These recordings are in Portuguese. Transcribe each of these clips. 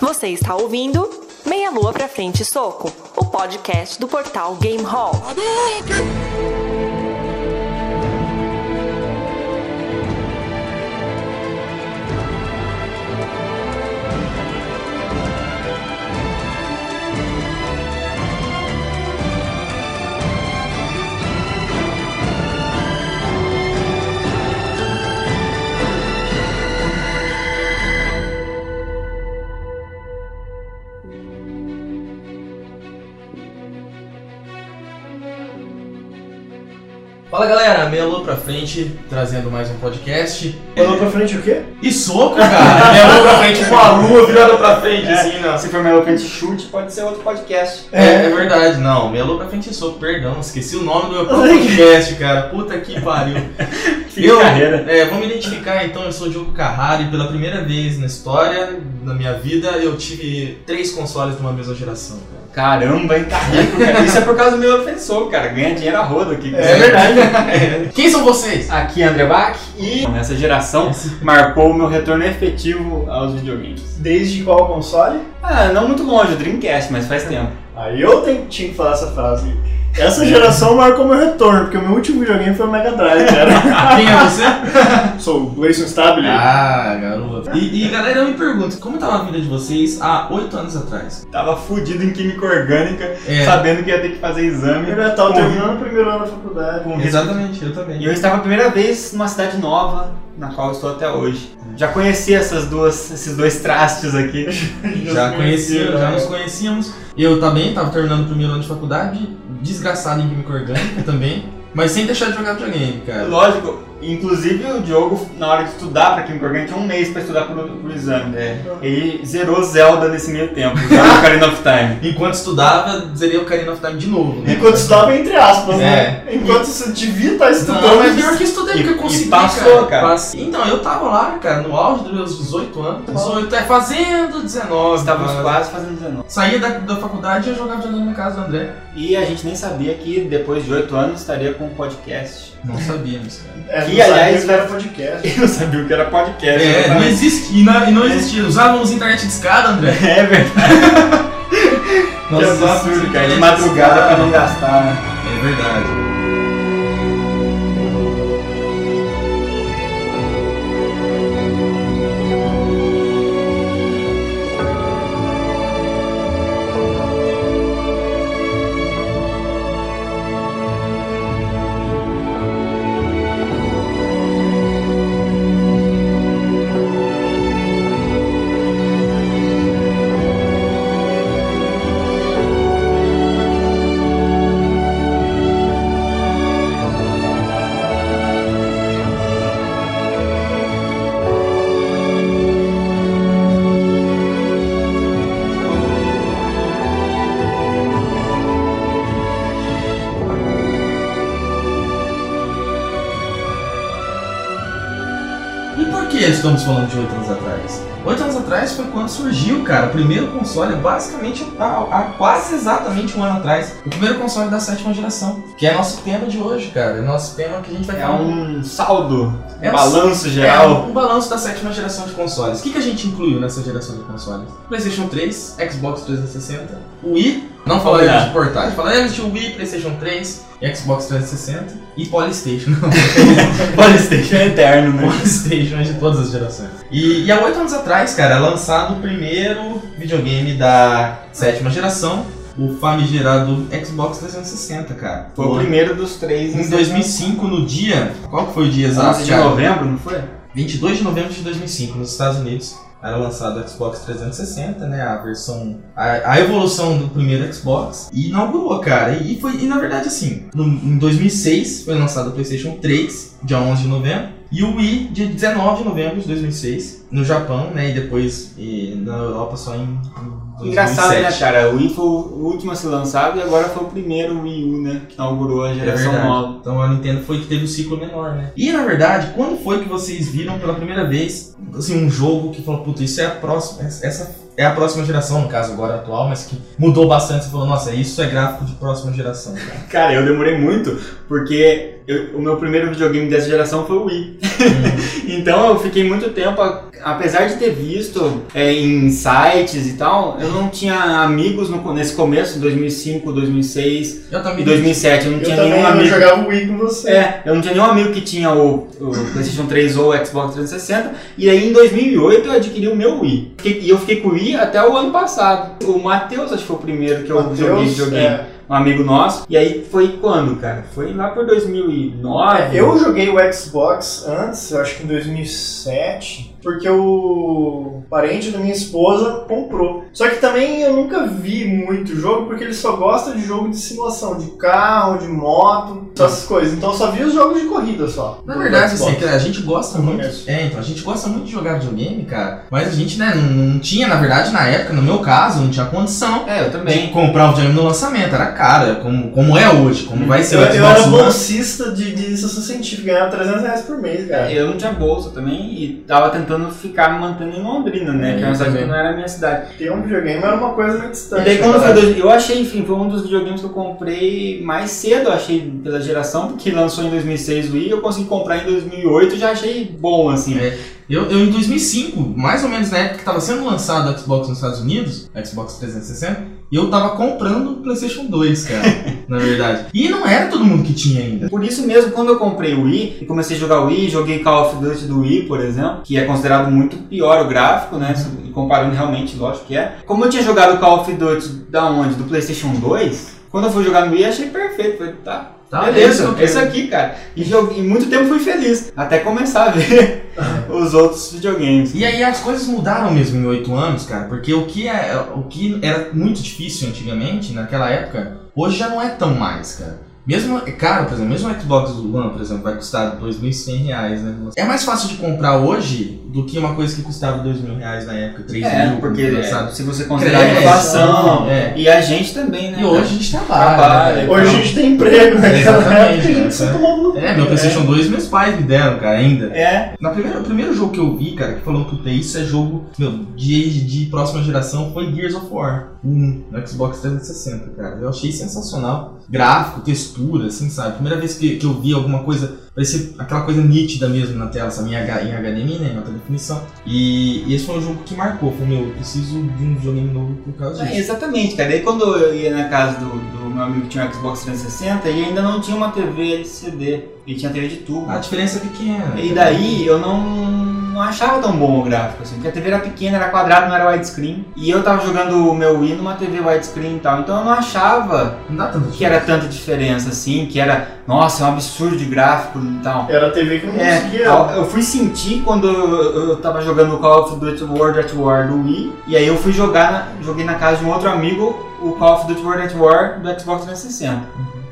Você está ouvindo Meia Lua Pra Frente Soco, o podcast do portal Game Hall. Fala galera, meia lua pra frente, trazendo mais um podcast. Falou pra frente o quê? E soco, cara! meia lua pra frente com a lua virada pra frente, assim, não. Se for melhor frente chute, pode ser outro podcast. É, é verdade, não. Meia lua pra frente e soco, perdão, esqueci o nome do meu próprio podcast, cara. Puta que pariu. Fim de carreira. É, vou me identificar então, eu sou o Diogo Carraro e pela primeira vez na história da minha vida eu tive três consoles de uma mesma geração, cara. Caramba, hein? Tá rico, cara. Isso é por causa do meu ofensor, cara. Ganha dinheiro a roda aqui. É verdade. Quem são vocês? Aqui é André Bach e nessa geração marcou o meu retorno efetivo aos videogames. Desde qual console? Ah, não muito longe, o Dreamcast, mas faz tempo. Aí eu tenho, tinha que falar essa frase. Essa geração marcou meu retorno, porque o meu último videogame foi o Mega Drive, cara. Quem é você? Sou o Gleison Stabile. Ah, garoto. E, e, galera, eu me pergunto, como tava a vida de vocês há oito anos atrás? Tava fudido em química orgânica, É. sabendo que ia ter que fazer exame. Eu já tava terminando o primeiro ano da faculdade. Exatamente, eu também. E eu estava a primeira vez numa cidade nova, na qual estou até hoje. Já conheci essas duas, esses dois trastes aqui. Já conhecia, já nos conhecíamos. Eu também tava terminando o primeiro ano de faculdade, desgraçado em química orgânica também, mas sem deixar de jogar videogame, cara. Lógico, inclusive o Diogo, na hora de estudar pra Química Orgânica, tinha um mês pra estudar pro, pro exame. É. Ele zerou Zelda nesse meio tempo, zerou Ocarina of Time. Enquanto estudava, zerei o Ocarina of Time de novo. né? Enquanto estava entre aspas, né? Enquanto você devia estar estudando. Não, mas pior que estudei, E- porque eu e consegui, passou, cara. Passei. Então, eu tava lá, cara, no auge dos meus 18 anos. 18 é fazendo 19. Estávamos quase. quase fazendo 19. Saía da, da faculdade e ia jogar videogame na casa do André. E a gente nem sabia que depois de 8 anos estaria com um podcast. Não sabíamos, cara. É, Que, não sabia aliás, que era podcast. Eu não sabia o que era podcast. É, não existia, e não, e não existia. Usávamos internet de escada, André. É verdade. Nós que absurdo, cara. internet De madrugada pra não gastar, né? É verdade. Estamos falando de 8 anos atrás? 8 anos atrás foi quando surgiu, cara, o primeiro console, basicamente há, quase exatamente um ano atrás. O primeiro console da sétima geração, que é nosso tema de hoje, cara. É nosso tema que a gente vai É falar. um saldo, É um balanço É, geral. um balanço da sétima geração de consoles. O que, que a gente incluiu nessa geração de consoles? PlayStation 3, Xbox 360, Wii, não Olha. de portátil, falaremos de Wii, PlayStation 3, Xbox 360 e Polystation. Polystation é eterno, né? Polystation de todas as gerações. E, e há oito anos atrás, cara, é lançado o primeiro videogame da sétima geração, o famigerado Xbox 360, cara. Foi o primeiro dos três Em 2005, no dia. Qual que foi o dia exato? 11 de novembro, não foi? 22 de novembro de 2005, nos Estados Unidos. Era lançado o Xbox 360, né? A versão. A, a evolução do primeiro Xbox. E inaugurou, cara. E, foi. E na verdade, assim, no- em 2006 foi lançado o PlayStation 3, dia 11 de novembro. E o Wii, dia 19 de novembro de 2006, no Japão, né? E depois e na Europa só em. em 2007. Engraçado, né, cara? O Wii foi o último a ser lançado e agora foi o primeiro Wii U, né? Que inaugurou a É geração verdade. nova. Então a Nintendo foi que teve o ciclo menor, né? E na verdade, quando foi que vocês viram pela primeira vez assim, um jogo que falou, puta, isso é a próxima. Essa é a próxima geração, no caso agora atual, mas que mudou bastante. Você falou, nossa, isso é gráfico de próxima geração, cara. Cara, eu demorei muito porque eu- o meu primeiro videogame dessa geração foi o Wii. então eu fiquei muito tempo, a- apesar de ter visto é, em sites e tal, eu não tinha amigos no- nesse começo, 2005, 2006 Eu e também. 2007. Eu não Eu tinha nenhum eu amigo. jogava Wii com você. É, eu não tinha nenhum amigo que tinha o, o PlayStation 3 ou o Xbox 360. E aí em 2008 eu adquiri o meu Wii. Fiquei- E eu fiquei com o Wii até o ano passado. O Matheus, acho que foi o primeiro que eu Mateus, joguei videogame. é. Um amigo nosso. E aí foi quando, cara? Foi lá por 2009. É, eu joguei o Xbox antes, eu acho que em 2007, porque o parente da minha esposa comprou. Só que também eu nunca vi muito jogo, porque ele só gosta de jogo de simulação, de carro, de moto, essas coisas. Então eu só vi os jogos de corrida só. Na verdade, assim, a gente gosta No muito. É, então, a gente gosta muito de jogar videogame, cara. Mas a gente, né, não, não tinha, na verdade, na época, no meu caso, não tinha condição É, eu de também. comprar um videogame no lançamento. Era cara, como, como é hoje, como vai ser Eu, o eu era bolsista de, de científica, ganhava 300 reais por mês, cara. Eu não tinha bolsa também e tava tentando ficar me mantendo em Londrina, né? que é uma cidade que não era a minha cidade. Ter um videogame era uma coisa muito E distante. daí quando foi verdade. dois, eu achei, enfim, foi um dos videogames que eu comprei mais cedo, eu achei pela geração, porque lançou em 2006 o Wii, eu consegui comprar em 2008 e já achei bom, assim. É. Eu, eu, em 2005, mais ou menos na época que estava sendo lançado o Xbox nos Estados Unidos, Xbox 360, e eu tava comprando o PlayStation 2, cara, na verdade. E não era todo mundo que tinha ainda. Por isso mesmo, quando eu comprei o Wii e comecei a jogar o Wii, joguei Call of Duty do Wii, por exemplo, que é considerado muito pior o gráfico, né? E comparando realmente, lógico que é. Como eu tinha jogado Call of Duty da onde? Do PlayStation 2, quando eu fui jogar no Wii, achei perfeito. Falei, tá, Tá, beleza, é isso aqui, cara. E joguei, e muito tempo fui feliz, até começar a ver os outros videogames. E aí as coisas mudaram mesmo em oito anos, cara, porque o que, é, o que era muito difícil antigamente, naquela época, hoje já não é tão mais, cara. Mesmo, é caro, por exemplo, mesmo o Xbox One, por exemplo, vai custar 2.100 reais, né? É mais fácil de comprar hoje do que uma coisa que custava 2.000 reais na época, 3 É, mil, porque foi é, se você considerar a inflação, é. e a gente também, né? E hoje a gente trabalha. Trabalha. né, Hoje a gente tem emprego, né? Exatamente, né? É, meu PlayStation 2 meus pais me deram, cara, ainda. É, Na primeira, o primeiro jogo que eu vi, cara, que falou que o isso é jogo meu, de, de próxima geração foi Gears of War 1 no Xbox 360, cara. Eu achei sensacional. Gráfico, textura, assim, sabe? Primeira vez que, que eu vi alguma coisa, parecia aquela coisa nítida mesmo na tela, sabe? Em, H, em HDMI, né? Em alta definição. E, e esse foi um jogo que marcou. Falei, meu, eu preciso de um videogame novo por causa É, disso. exatamente, cara. Daí quando eu ia na casa do, do meu amigo que tinha um Xbox 360, ele ainda não tinha uma TV LCD, ele tinha TV de tubo. A diferença é pequena. E daí eu não, não achava tão bom o gráfico, assim, porque a TV era pequena, era quadrado, não era widescreen. E eu tava jogando o meu Wii numa TV widescreen e tal, então eu não achava Não que era tanta diferença assim, que era, nossa, é um absurdo de gráfico e tal. Era a TV que não É, conseguia. eu fui sentir quando eu, eu tava jogando o Call of Duty World at War do Wii, e aí eu fui jogar, na- joguei na casa de um outro amigo o Call of Duty World at War do Xbox 360.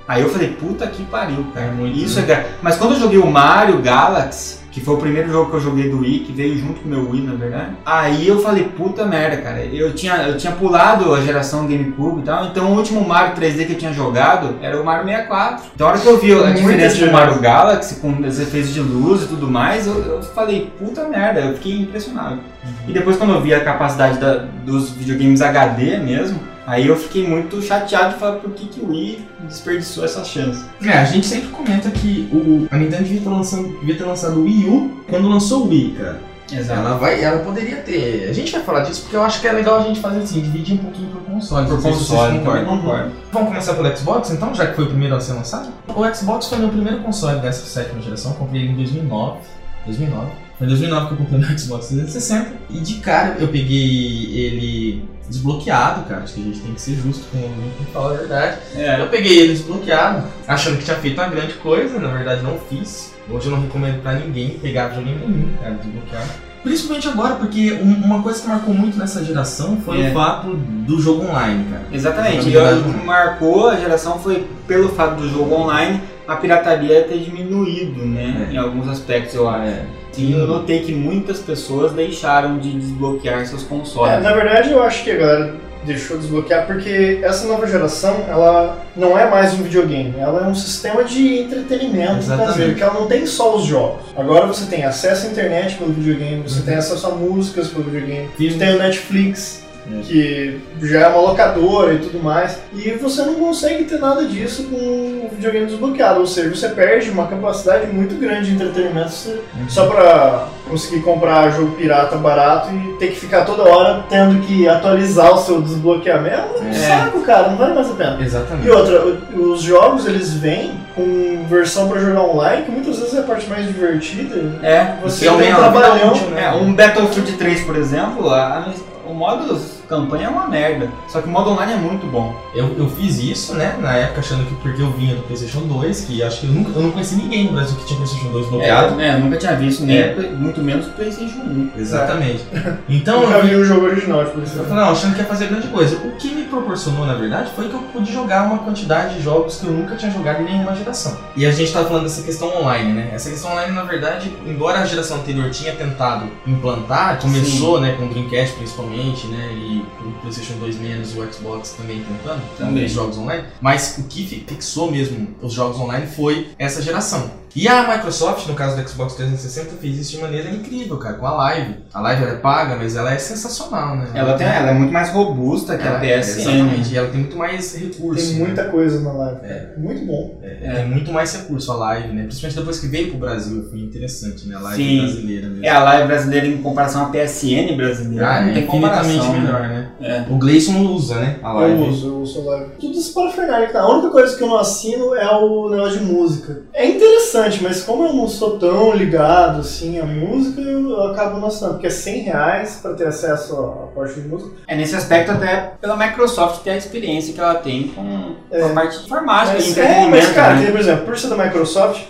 Aí eu falei, puta que pariu, cara. É muito, Isso é gra... Mas quando eu joguei o Mario Galaxy, que foi o primeiro jogo que eu joguei do Wii, que veio junto com o meu Wii, na verdade. Aí eu falei, puta merda, cara. Eu tinha, eu tinha pulado a geração GameCube e tal, então o último Mario 3D que eu tinha jogado era o Mario 64. Então a hora que eu vi a diferença do. Mario Galaxy, com os efeitos de luz e tudo mais, eu, eu falei, puta merda, eu fiquei impressionado. E depois quando eu vi a capacidade da- dos videogames HD mesmo, aí eu fiquei muito chateado de falar por que, que o Wii desperdiçou essa chance. É, a gente sempre comenta que o, a Nintendo devia ter, lançado, devia ter lançado o Wii U quando lançou o Wii, cara. Exato. Ela, vai, ela poderia ter. A gente vai falar disso porque eu acho que é legal a gente fazer assim, dividir um pouquinho por console. Por console, concordam. concordo. Vamos começar pelo Xbox então, já que foi o primeiro a ser lançado? O Xbox foi meu primeiro console dessa sétima geração, eu comprei ele em 2009. 2009. Foi em 2009 que eu comprei meu Xbox 360. E de cara eu peguei ele desbloqueado, cara. Acho que a gente tem que ser justo com o tem que falar a verdade. É. Eu peguei ele desbloqueado, achando que tinha feito uma grande coisa, na verdade não fiz. Hoje eu não recomendo pra ninguém pegar videogame nenhum, cara, desbloqueado. Principalmente agora, porque um- uma coisa que marcou muito nessa geração foi É. o fato do jogo online, cara. Exatamente. E o que marcou a geração foi pelo fato do jogo online, a pirataria ter diminuído, né? É. Em alguns aspectos, eu acho. É. E eu notei que muitas pessoas deixaram de desbloquear seus consoles. É, na verdade, eu acho que a galera deixou desbloquear porque essa nova geração, ela não é mais um videogame, ela é um sistema de entretenimento caseiro, que ela não tem só os jogos. Agora você tem acesso à internet pelo videogame, você Uhum. tem acesso a músicas pelo videogame, você tem o Netflix, É. que já é uma locadora e tudo mais. E você não consegue ter nada disso com o videogame desbloqueado. Ou seja, você perde uma capacidade muito grande de entretenimento se- só pra conseguir comprar jogo pirata barato e ter que ficar toda hora tendo que atualizar o seu desbloqueamento. É um É. saco, cara, não vale mais a pena. Exatamente. E outra, os jogos eles vêm com versão pra jogar online, que muitas vezes é a parte mais divertida. É, Você a vida trabalhão. útil, né? É, um Battlefield 3, por exemplo, a- o modo campanha é uma merda. Só que o modo online é muito bom. Eu, eu fiz isso, né, na época achando que porque eu vinha do PlayStation 2, que acho que eu, nunca, eu não conheci ninguém no Brasil que tinha PlayStation 2 bloqueado. É, eu nunca tinha visto, nem É. muito menos PlayStation 1. Exatamente. Então Nunca eu vi o jogo original de PlayStation. Eu falei, não, achando que ia fazer grande coisa. O que me proporcionou, na verdade, foi que eu pude jogar uma quantidade de jogos que eu nunca tinha jogado em nenhuma geração. E a gente tá falando dessa questão online, né? Essa questão online, na verdade, embora a geração anterior tinha tentado implantar, começou, né, com o Dreamcast principalmente, né, e o PlayStation 2 menos, o Xbox também tentando, Também. os jogos online. Mas o que fi- fixou mesmo os jogos online foi essa geração. E a Microsoft, no caso do Xbox 360, fez isso de maneira incrível, cara, com a Live. A Live ela é paga, mas ela é sensacional, né? Ela, tem, ela é muito mais robusta que a Ela- PSN. Exatamente, e ela tem muito mais recurso. Tem né? muita coisa na live. É. Muito bom. É, Tem muito mais recurso a live, né? Principalmente depois que veio pro Brasil, foi interessante, né? A live Sim. brasileira mesmo. É a live brasileira em comparação à PSN brasileira. Ah, não é infinitamente comparação. melhor, né? É. O Gleison usa, né? A live. Eu uso, eu uso a live. Tudo isso para Fernário que tá. A única coisa que eu não assino é o negócio de música. É interessante, mas como eu não sou tão ligado assim à música, eu, eu acabo não assinando. Porque é 100 reais pra ter acesso à parte de música. É nesse aspecto até pela Microsoft ter a experiência que ela tem com, É. com a parte de informática, Mas, é, mas cara, né? tem, por exemplo, por ser da Microsoft,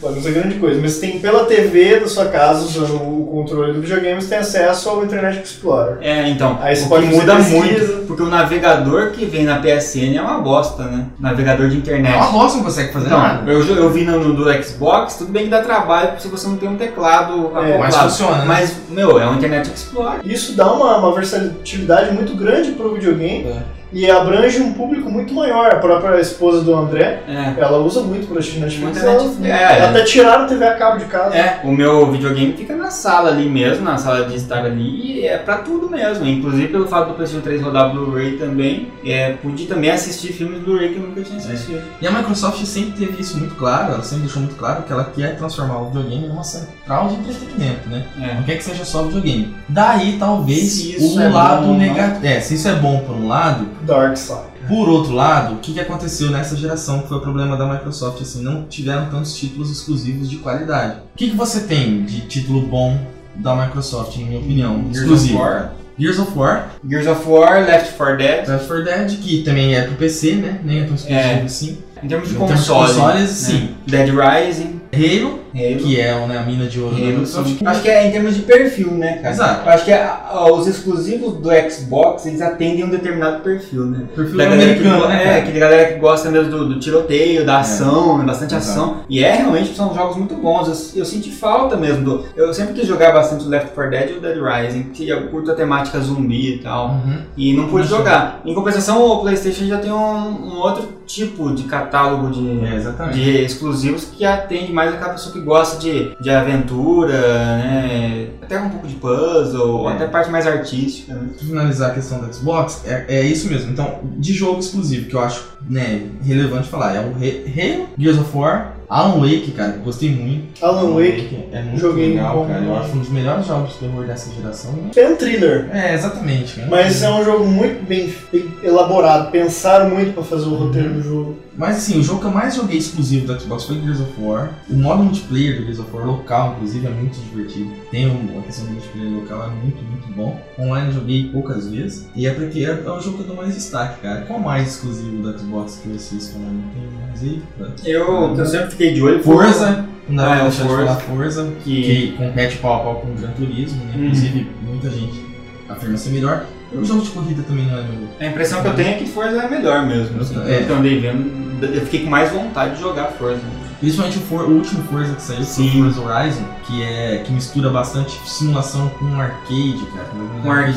pode não ser grande coisa, mas tem pela TV da sua casa, usando o controle do videogame, você tem acesso ao Internet Explorer. É, então, Aí você o pode muda muito, porque o navegador que vem na PSN é uma bosta, né? Navegador de É internet. uma bosta, não consegue fazer Então, nada. eu, eu vi no, no do Xbox, tudo bem que dá trabalho se você não tem um teclado É, Mas funciona, né? Mas, meu, é um Internet Explorer. Isso dá uma, uma versatilidade muito grande pro videogame É. e abrange um público muito maior. A própria esposa do André, É. ela usa muito pra assistir Netflix. Ela, Netflix, é. Até tiraram a TV a cabo de casa. É, o meu videogame fica na sala ali mesmo, na sala de estar ali, e é pra tudo mesmo. Inclusive pelo fato do PlayStation 3 rodar Blu-ray também, é, pude também assistir filmes Blu-ray que eu nunca tinha assistido. E a Microsoft sempre teve isso muito claro, ela sempre deixou muito claro que ela quer transformar o videogame numa central de entretenimento, né? É. Não quer que seja só videogame. Daí, talvez, o é lado bom, negativo. É, se isso é bom por um lado, Dark Side. Por outro lado, o que, que aconteceu nessa geração que foi o problema da Microsoft? Assim, não tiveram tantos títulos exclusivos de qualidade. O que, que você tem de título bom da Microsoft, na minha opinião? Gears exclusivo. of War. Gears of War, Gears of War, Left 4 Dead. Left 4 Dead, que também é pro PC, né? Nem é tão exclusivo É. assim. Em termos de Em termos de console, consoles, né? sim. Dead Rising, Halo, Halo. que é né, a mina de ouro da Halo, sim. Acho que é em termos de perfil, né, cara? Exato. Acho que a- a- os exclusivos do Xbox, eles atendem um determinado perfil, né? Perfil Da galera que, americano, né? é, aquele galera que gosta mesmo do, do tiroteio, da ação, né, bastante Exato. ação. E é realmente são jogos muito bons. Eu, eu senti falta mesmo. Do, eu sempre quis jogar bastante o Left 4 Dead e o Dead Rising, que eu curto a temática zumbi e tal. Uhum. E não pude jogar. Em compensação, o PlayStation já tem um, um outro tipo de catálogo de, É, de exclusivos que atende mais aquela pessoa que gosta de, de aventura, né? Até um pouco de puzzle, ou É. até parte mais artística. Né? Pra finalizar a questão do Xbox, é, é isso mesmo. Então, de jogo exclusivo, que eu acho né, relevante falar, é o Halo, Gears of War, Alan Wake, cara, gostei muito. Alan Wake. é muito joguinho legal, bom. cara. Eu acho um dos melhores jogos de terror dessa geração. né? É um thriller. É, exatamente. cara. Mas é um jogo muito bem, bem elaborado. Pensaram muito pra fazer o roteiro Uhum. do jogo. Mas assim, o jogo que eu mais joguei exclusivo do Xbox foi Gears of War. O modo multiplayer do Gears of War local, inclusive, é muito divertido. Tem um- a questão do multiplayer local, é muito, muito bom. Online eu joguei poucas vezes. E é porque é, é o jogo que eu dou mais destaque, cara. Qual mais exclusivo do Xbox que vocês falam? Tem mais aí? Eu, eu sempre fiquei de olho. Forza, não Ah, pra é Forza. falar Forza, Que, que compete pau a pau com o Gran Turismo, né? Uhum. Inclusive, muita gente afirma ser melhor. O jogo de corrida também não é meu. a impressão que eu tenho é que Forza é melhor mesmo. Assim, É. eu andei vendo, eu fiquei com mais vontade de jogar Forza. Principalmente o, For- o último Forza que saiu, que foi o Sim. Forza Horizon, que, é, que mistura bastante simulação com arcade, cara. Um arcade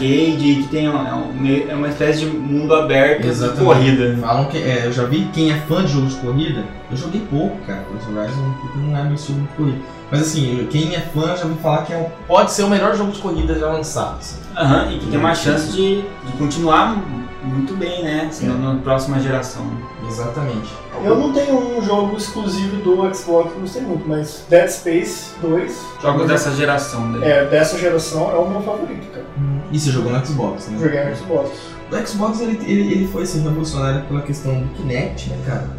que tem um- é, é uma espécie de mundo aberto Exatamente. de corrida. Falam que. É, eu já vi quem é fã de jogo de corrida. Eu joguei pouco, cara, Forza Horizon, porque não é meu estilo de corrida. Mas assim, quem é fã já me falar que é, um- pode ser o melhor jogo de corrida já lançado. assim. Aham, e que tem uma chance de, de continuar muito bem, né? Assim, na próxima geração. Exatamente. Eu não tenho um jogo exclusivo do Xbox que eu gostei muito, mas Dead Space 2, Jogos dessa geração daí. é, dessa geração, é o meu favorito, cara. E você jogou no Xbox, né? Joguei no Xbox. O Xbox ele, ele, ele foi assim, revolucionário pela questão do Kinect, né, cara?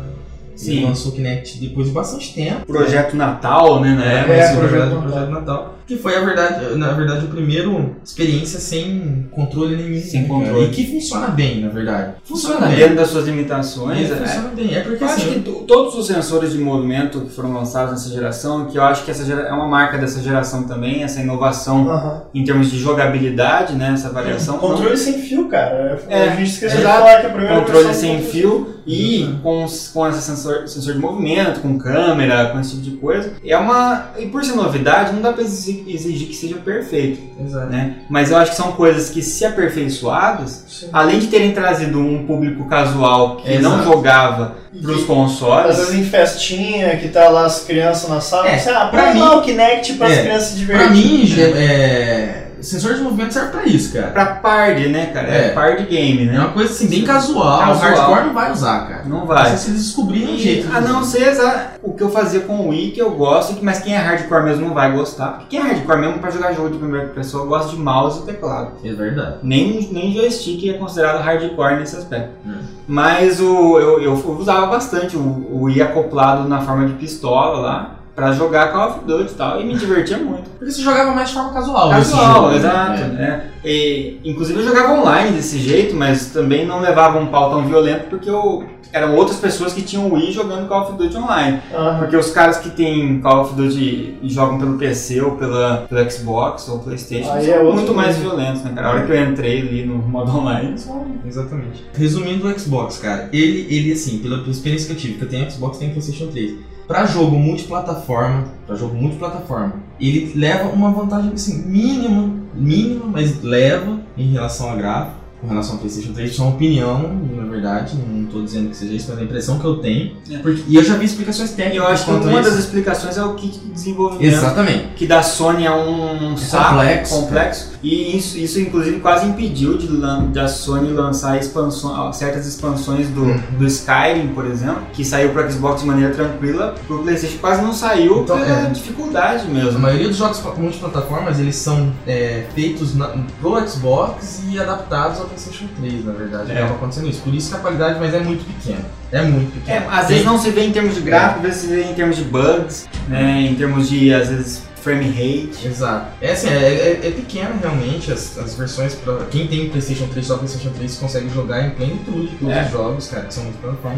Ele Sim. lançou o Kinect depois de bastante tempo. Projeto Natal, né? na É, É, na Projeto verdade o Natal. Projeto Natal. Que foi a verdade, na verdade, a primeira experiência sem controle nenhum. Sem controle. E que funciona bem, na verdade. Funciona, bem. Dentro das suas limitações. É, é. funciona bem. É porque Eu acho assim. que to- todos os sensores de movimento que foram lançados nessa geração, que eu acho que essa gera- é uma marca dessa geração também, essa inovação Aham. em termos de jogabilidade, né? Essa variação. Controle sem fio, cara. É, a gente esqueceu de falar que a primeira controle sem fio e com, os- com esse sensor, sensor de movimento, com câmera, com esse tipo de coisa. É uma. E por ser novidade, não dá pra exigir, exigir que seja perfeito, Exato. né? Mas eu acho que são coisas que, se aperfeiçoadas, Sim. além de terem trazido um público casual que Exato. não jogava pros que- consoles. Às vezes em festinha, que tá lá as crianças na sala, É, você, ah, pra mim- o Kinect para as é, crianças se Pra divertirem. mim, já- é, sensor de movimento serve pra isso, cara. Pra party, né, cara? É, É. party game, É né? uma coisa assim, bem casual. Casual. O hardcore não vai usar, cara. Não vai. sei se eles descobriram um jeito. a não ser exa- o que eu fazia com o Wii, que eu gosto, mas quem é hardcore mesmo não vai gostar. Porque quem é hardcore mesmo pra jogar jogo de primeira pessoa gosta de mouse e teclado. É verdade. Nem, nem joystick é considerado hardcore nesse aspecto. Hum. Mas o, eu, eu usava bastante o, o Wii acoplado na forma de pistola lá, pra jogar Call of Duty e tal, e me divertia muito. Porque você jogava mais de forma casual. Casual, né? exato. É. né? E, inclusive eu jogava online desse jeito, mas também não levava um pau tão violento porque eu, eram outras pessoas que tinham Wii jogando Call of Duty online. Aham. Porque os caras que têm Call of Duty e jogam pelo PC ou pela, pelo Xbox ou Playstation Aí são é muito mais nível. violentos, né, cara? A hora que eu entrei ali no modo online, só- Exatamente. Resumindo o Xbox, cara, ele, ele assim, pela experiência que eu tive, que eu tenho Xbox e tenho PlayStation 3. Pra jogo multiplataforma, pra jogo multiplataforma, ele leva uma vantagem assim, mínima, mínima, mas leva em relação a gráfico, com relação ao PlayStation 3, isso é uma opinião, na verdade, não tô dizendo que seja isso, mas é a impressão que eu tenho. É. Porque- e eu já vi explicações E técnicas eu acho que uma isso. das explicações é o kit de desenvolvimento. Exatamente. Que da Sony é um saco complexo. complexo. E isso, isso inclusive quase impediu de, da Sony lançar expansões, ó, certas expansões do, Uhum. do Skyrim, por exemplo, que saiu pro Xbox de maneira tranquila, pro Playstation quase não saiu Então, pela é. dificuldade A mesmo. maioria dos jogos multiplataformas eles são é, feitos na, pro Xbox e adaptados ao PlayStation 3, na verdade. É. Acaba acontecendo isso. Por isso que a qualidade, mas é muito pequena. É muito É, pequena. às Tem- vezes não se vê em termos de gráfico, às vezes se vê em termos de bugs, né, em termos de, às vezes, frame rate. Exato. É assim, é, é, é pequena realmente as, as versões pra. Quem tem PlayStation 3 só PlayStation 3 consegue jogar em plenitude todos É. os jogos, cara, que são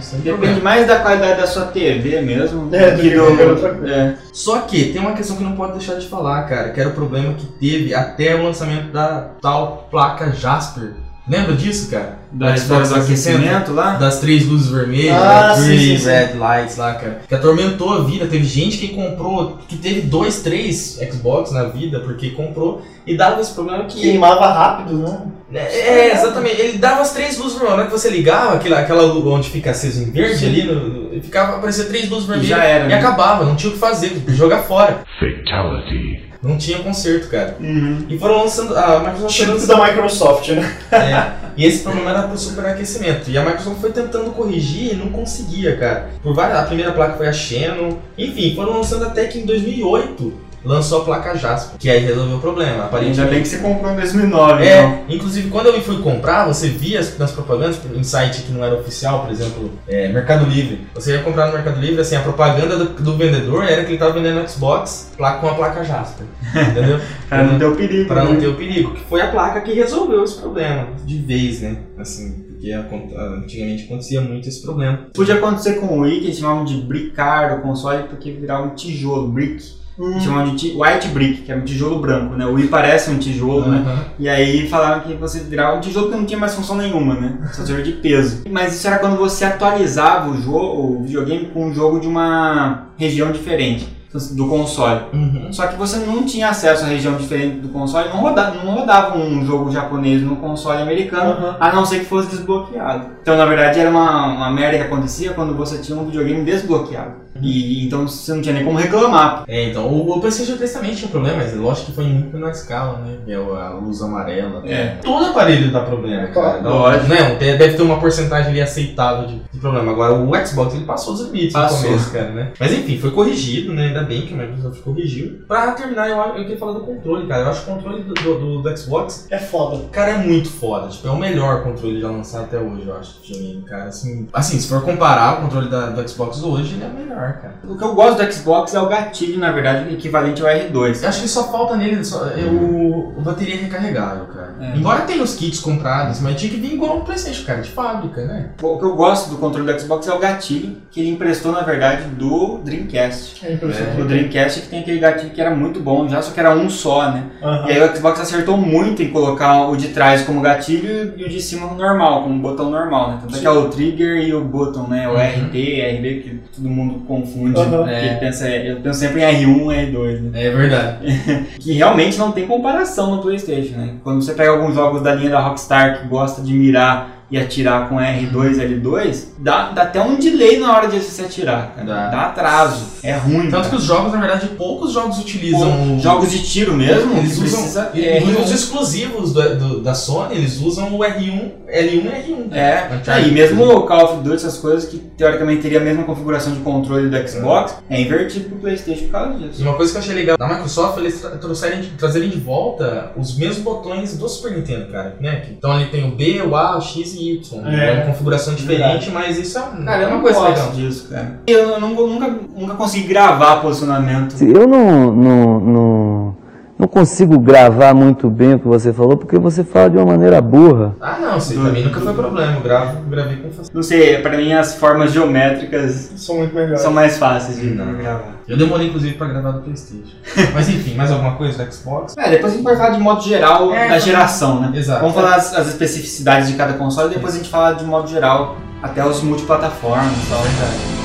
sem Depende problema. mais da qualidade da sua TV mesmo É, do que coisa. é. Só que tem uma questão que não pode deixar de falar, cara, que era o problema que teve até o lançamento da tal placa Jasper. Lembra disso, cara? da história do 360? aquecimento lá. das três luzes vermelhas, Ah, né? sim, green, sim, sim. red lights lá, cara. Que atormentou a vida. Teve gente que comprou, que teve dois, três Xbox na vida, porque comprou e dava esse problema que. Queimava rápido, né? É, exatamente. Ele dava as três luzes vermelhas. Na hora que você ligava, aquela, aquela onde fica aceso em verde ali, no, no- ficava, aparecia três luzes vermelhas. já era, E né? acabava, não tinha o que fazer, jogar fora. Fatality. Não tinha conserto, cara. Uhum. E foram lançando. A Microsoft Tipo lançando- da Microsoft, né? É, e esse problema era pro superaquecimento. E a Microsoft foi tentando corrigir e não conseguia, cara. Por várias, a primeira placa foi a Xenon. Enfim, foram lançando até que em 2008 lançou a placa Jasper, que aí resolveu o problema. Ainda bem que você comprou em 2009, então. É, inclusive quando eu fui comprar, você via as- nas propagandas em site que não era oficial, por exemplo, é, Mercado Livre. Você ia comprar no Mercado Livre, assim, a propaganda do, do vendedor era que ele tava vendendo Xbox placa, com a placa Jasper. Entendeu? Pra não ter o perigo. Pra não né? ter o perigo, que foi a placa que resolveu esse problema, de vez, né? Assim, porque antigamente acontecia muito esse problema. Podia acontecer com o Wii, que eles chamavam de bricar o console, porque virava um tijolo, brick. Hum. Chamavam de white brick, que é um tijolo branco, né? O Wii parece um tijolo, né? Aham. E aí falaram que você virava um tijolo que não tinha mais função nenhuma, né? Só servia de peso. Mas isso era quando você atualizava o jogo, o videogame com um jogo de uma região diferente. Do console. Uhum. Só que você não tinha acesso à região diferente do console, não rodava, não rodava um jogo japonês no console americano, Uhum. a não ser que fosse desbloqueado. Então, na verdade, era uma, uma merda que acontecia quando você tinha um videogame desbloqueado. E então você não tinha nem como reclamar. É, então, o, o PlayStation 3 também tinha problema, mas lógico que foi muito na escala, né? É o- a luz amarela. É. Todo aparelho dá problema, cara. Lógico. Né? Tem- Deve ter uma porcentagem ali aceitável de, de problema. Agora, o Xbox, ele passou dos limites Passou. no começo, cara, né? Mas enfim, foi corrigido, né? Ainda bem que a Microsoft corrigiu. Pra terminar, eu, eu queria falar do controle, cara. Eu acho que o controle do, do, do Xbox É foda. Cara, é muito foda. Tipo, é o melhor controle já lançado até hoje, eu acho, de videogame, cara. Assim, assim, se for comparar o controle da, do Xbox hoje, ele é o melhor, cara. O que eu gosto do Xbox é o gatilho, na verdade, equivalente ao R2. Eu acho que só falta nele só, é o, o bateria recarregável, cara. É. Embora tenha os kits comprados, mas tinha que vir igual o Playstation, cara, de fábrica, né? O que eu gosto do controle do Xbox é o gatilho, que ele emprestou, na verdade, do Dreamcast. É impressionante. O Dreamcast que tem aquele gatilho que era muito bom já, só que era um só, né? Aham. E aí o Xbox acertou muito em colocar o de trás como gatilho e o de cima normal, como botão normal, né? Tanto é que é o trigger e o button, né? O Uhum. RT, RB, que todo mundo confunde. Uhum. É. pensa, eu penso sempre em R1 e R2, né? É verdade. Que realmente não tem comparação no Playstation, né? Quando você pega alguns jogos da linha da Rockstar que gosta de mirar e atirar com R2, L2, dá, dá até um delay na hora de você atirar, cara. Dá. Dá, atraso. É ruim. Tanto que cara. os jogos, na verdade, poucos jogos utilizam. o- Jogos de tiro mesmo, Eles que usam. precisa e- é, e os R1. exclusivos do- do- da Sony, eles usam o R1, L1 e R1. É, Uncharted. e mesmo o Call of Duty, essas coisas que teoricamente teria a mesma configuração de controle do Xbox, é, invertido pro Playstation por causa E disso. uma coisa que eu achei legal da Microsoft, eles tra trouxerem, trazerem de volta os mesmos botões do Super Nintendo, cara. Né? Que- Então ali tem o B, o A, o X e Y. É. É uma configuração diferente, mas isso é, um- Cara, é eu uma não coisa gosto legal. disso, cara. Eu não- nunca, nunca consegui gravar posicionamento. Eu não, não, não, não consigo gravar muito bem o que você falou, porque você fala de uma maneira burra. Ah, não, isso pra mim nunca foi problema. Eu gravo, gravei com facilidade. Não sei, pra mim as formas geométricas São muito melhores. são mais fáceis de Não. gravar. Eu demorei, inclusive, pra gravar do Playstation. mas enfim, mais alguma coisa do Xbox? É, depois a gente vai falar de modo geral É, da geração, né? Exato. Vamos falar as, as especificidades de cada console e depois a gente fala de modo geral até os multiplataformas e tal.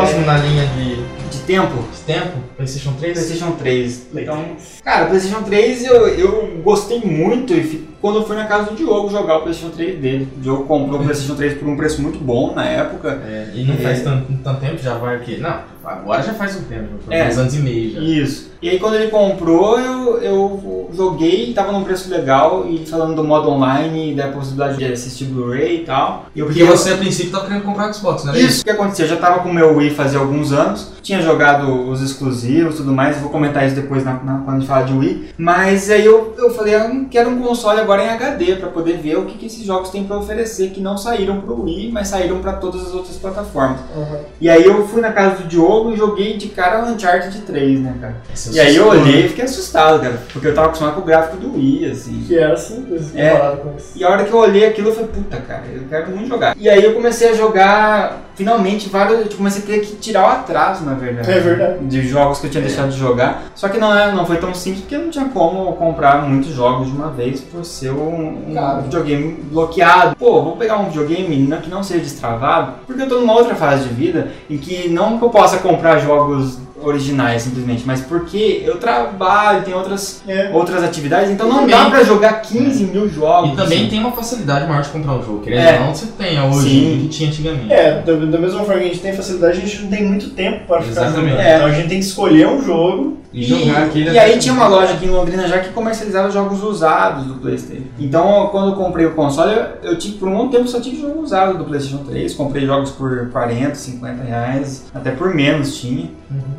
Próximo na linha de, De tempo, de tempo, Playstation 3. PlayStation 3. Então, cara, PlayStation 3 eu, eu gostei muito e quando eu fui na casa do Diogo jogar o PlayStation 3 dele. O Diogo comprou o PlayStation 3 por um preço muito bom na época. É, e não É. faz tanto, tanto tempo, já vai o quê? Não, agora já faz um tempo, foi É. dois anos e meio já. Isso. E aí quando ele comprou, eu, eu joguei, tava num preço legal e falando do modo online da possibilidade de assistir Blu-ray e tal. E eu Porque você, a princípio, tava querendo comprar o Xbox, não era Isso que aconteceu, eu já tava com o meu Wii fazia alguns anos, tinha jogado os exclusivos e tudo mais, vou comentar isso depois na, na- quando a gente falar de Wii. Mas aí eu, eu falei, eu não quero um console agora em HD pra poder ver o que, que esses jogos têm pra oferecer, que não saíram pro Wii, mas saíram pra todas as outras plataformas. Aham. E aí eu fui na casa do Diogo e joguei de cara o Uncharted 3, né, cara? Esse é o E aí eu olhei e fiquei assustado, cara, porque eu tava acostumado com o gráfico do Wii, assim. Que era simples É. comparado com isso. E a hora que eu olhei aquilo, eu falei, puta, cara, eu quero muito jogar. E aí eu comecei a jogar, finalmente, vários. Eu comecei a ter que tirar o atraso, na verdade. É verdade. De jogos que eu tinha deixado de jogar. Só que não, é, não foi tão simples porque não tinha como comprar muitos jogos de uma vez por ser um, um videogame bloqueado. Pô, vou pegar um videogame que não seja destravado, porque eu tô numa outra fase de vida em que não que eu possa comprar jogos originais simplesmente, mas porque eu trabalho, tem outras, É. outras atividades, então E não também- dá pra jogar 15 mil jogos. E também assim. tem uma facilidade maior de comprar um jogo. Querendo É. ou não, você tem hoje Sim. que tinha antigamente. É, da, da mesma forma que a gente tem facilidade, a gente não tem muito tempo para ficar Exatamente. jogando. É. Então a gente tem que escolher um jogo. E jogar aquele E aí tinha uma loja aqui em Londrina já que comercializava jogos usados do Playstation. Então quando eu comprei o console, eu, eu tive por um bom tempo só tive jogo usado do Playstation 3. Comprei jogos por 40, 50 reais, até por menos tinha.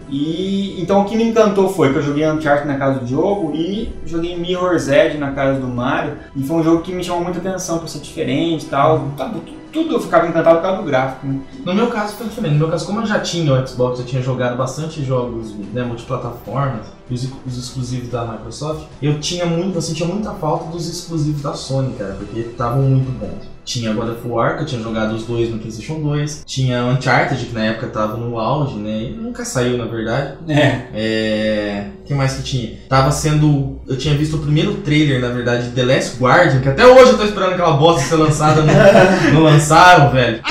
E então o que me encantou foi que eu joguei Uncharted na casa do Diogo e joguei Mirror's Edge na casa do Mario. E foi um jogo que me chamou muita atenção por ser diferente e tal. Tá, tu- Tudo eu ficava encantado por causa do gráfico. Né? No meu caso foi diferente. No meu caso, como eu já tinha o Xbox, eu tinha jogado bastante jogos né, multiplataformas. os, os exclusivos da Microsoft, eu tinha muito, eu sentia muita falta dos exclusivos da Sony, cara, porque estavam muito bons. Tinha God of War, que eu tinha jogado os dois no PlayStation 2. Tinha Uncharted, que na época tava no auge, né? E nunca saiu, na verdade. É. É. O que mais que tinha? Tava sendo. Eu tinha visto o primeiro trailer, na verdade, de The Last Guardian, que até hoje eu tô esperando aquela bosta ser lançada. Não, não lançaram, velho.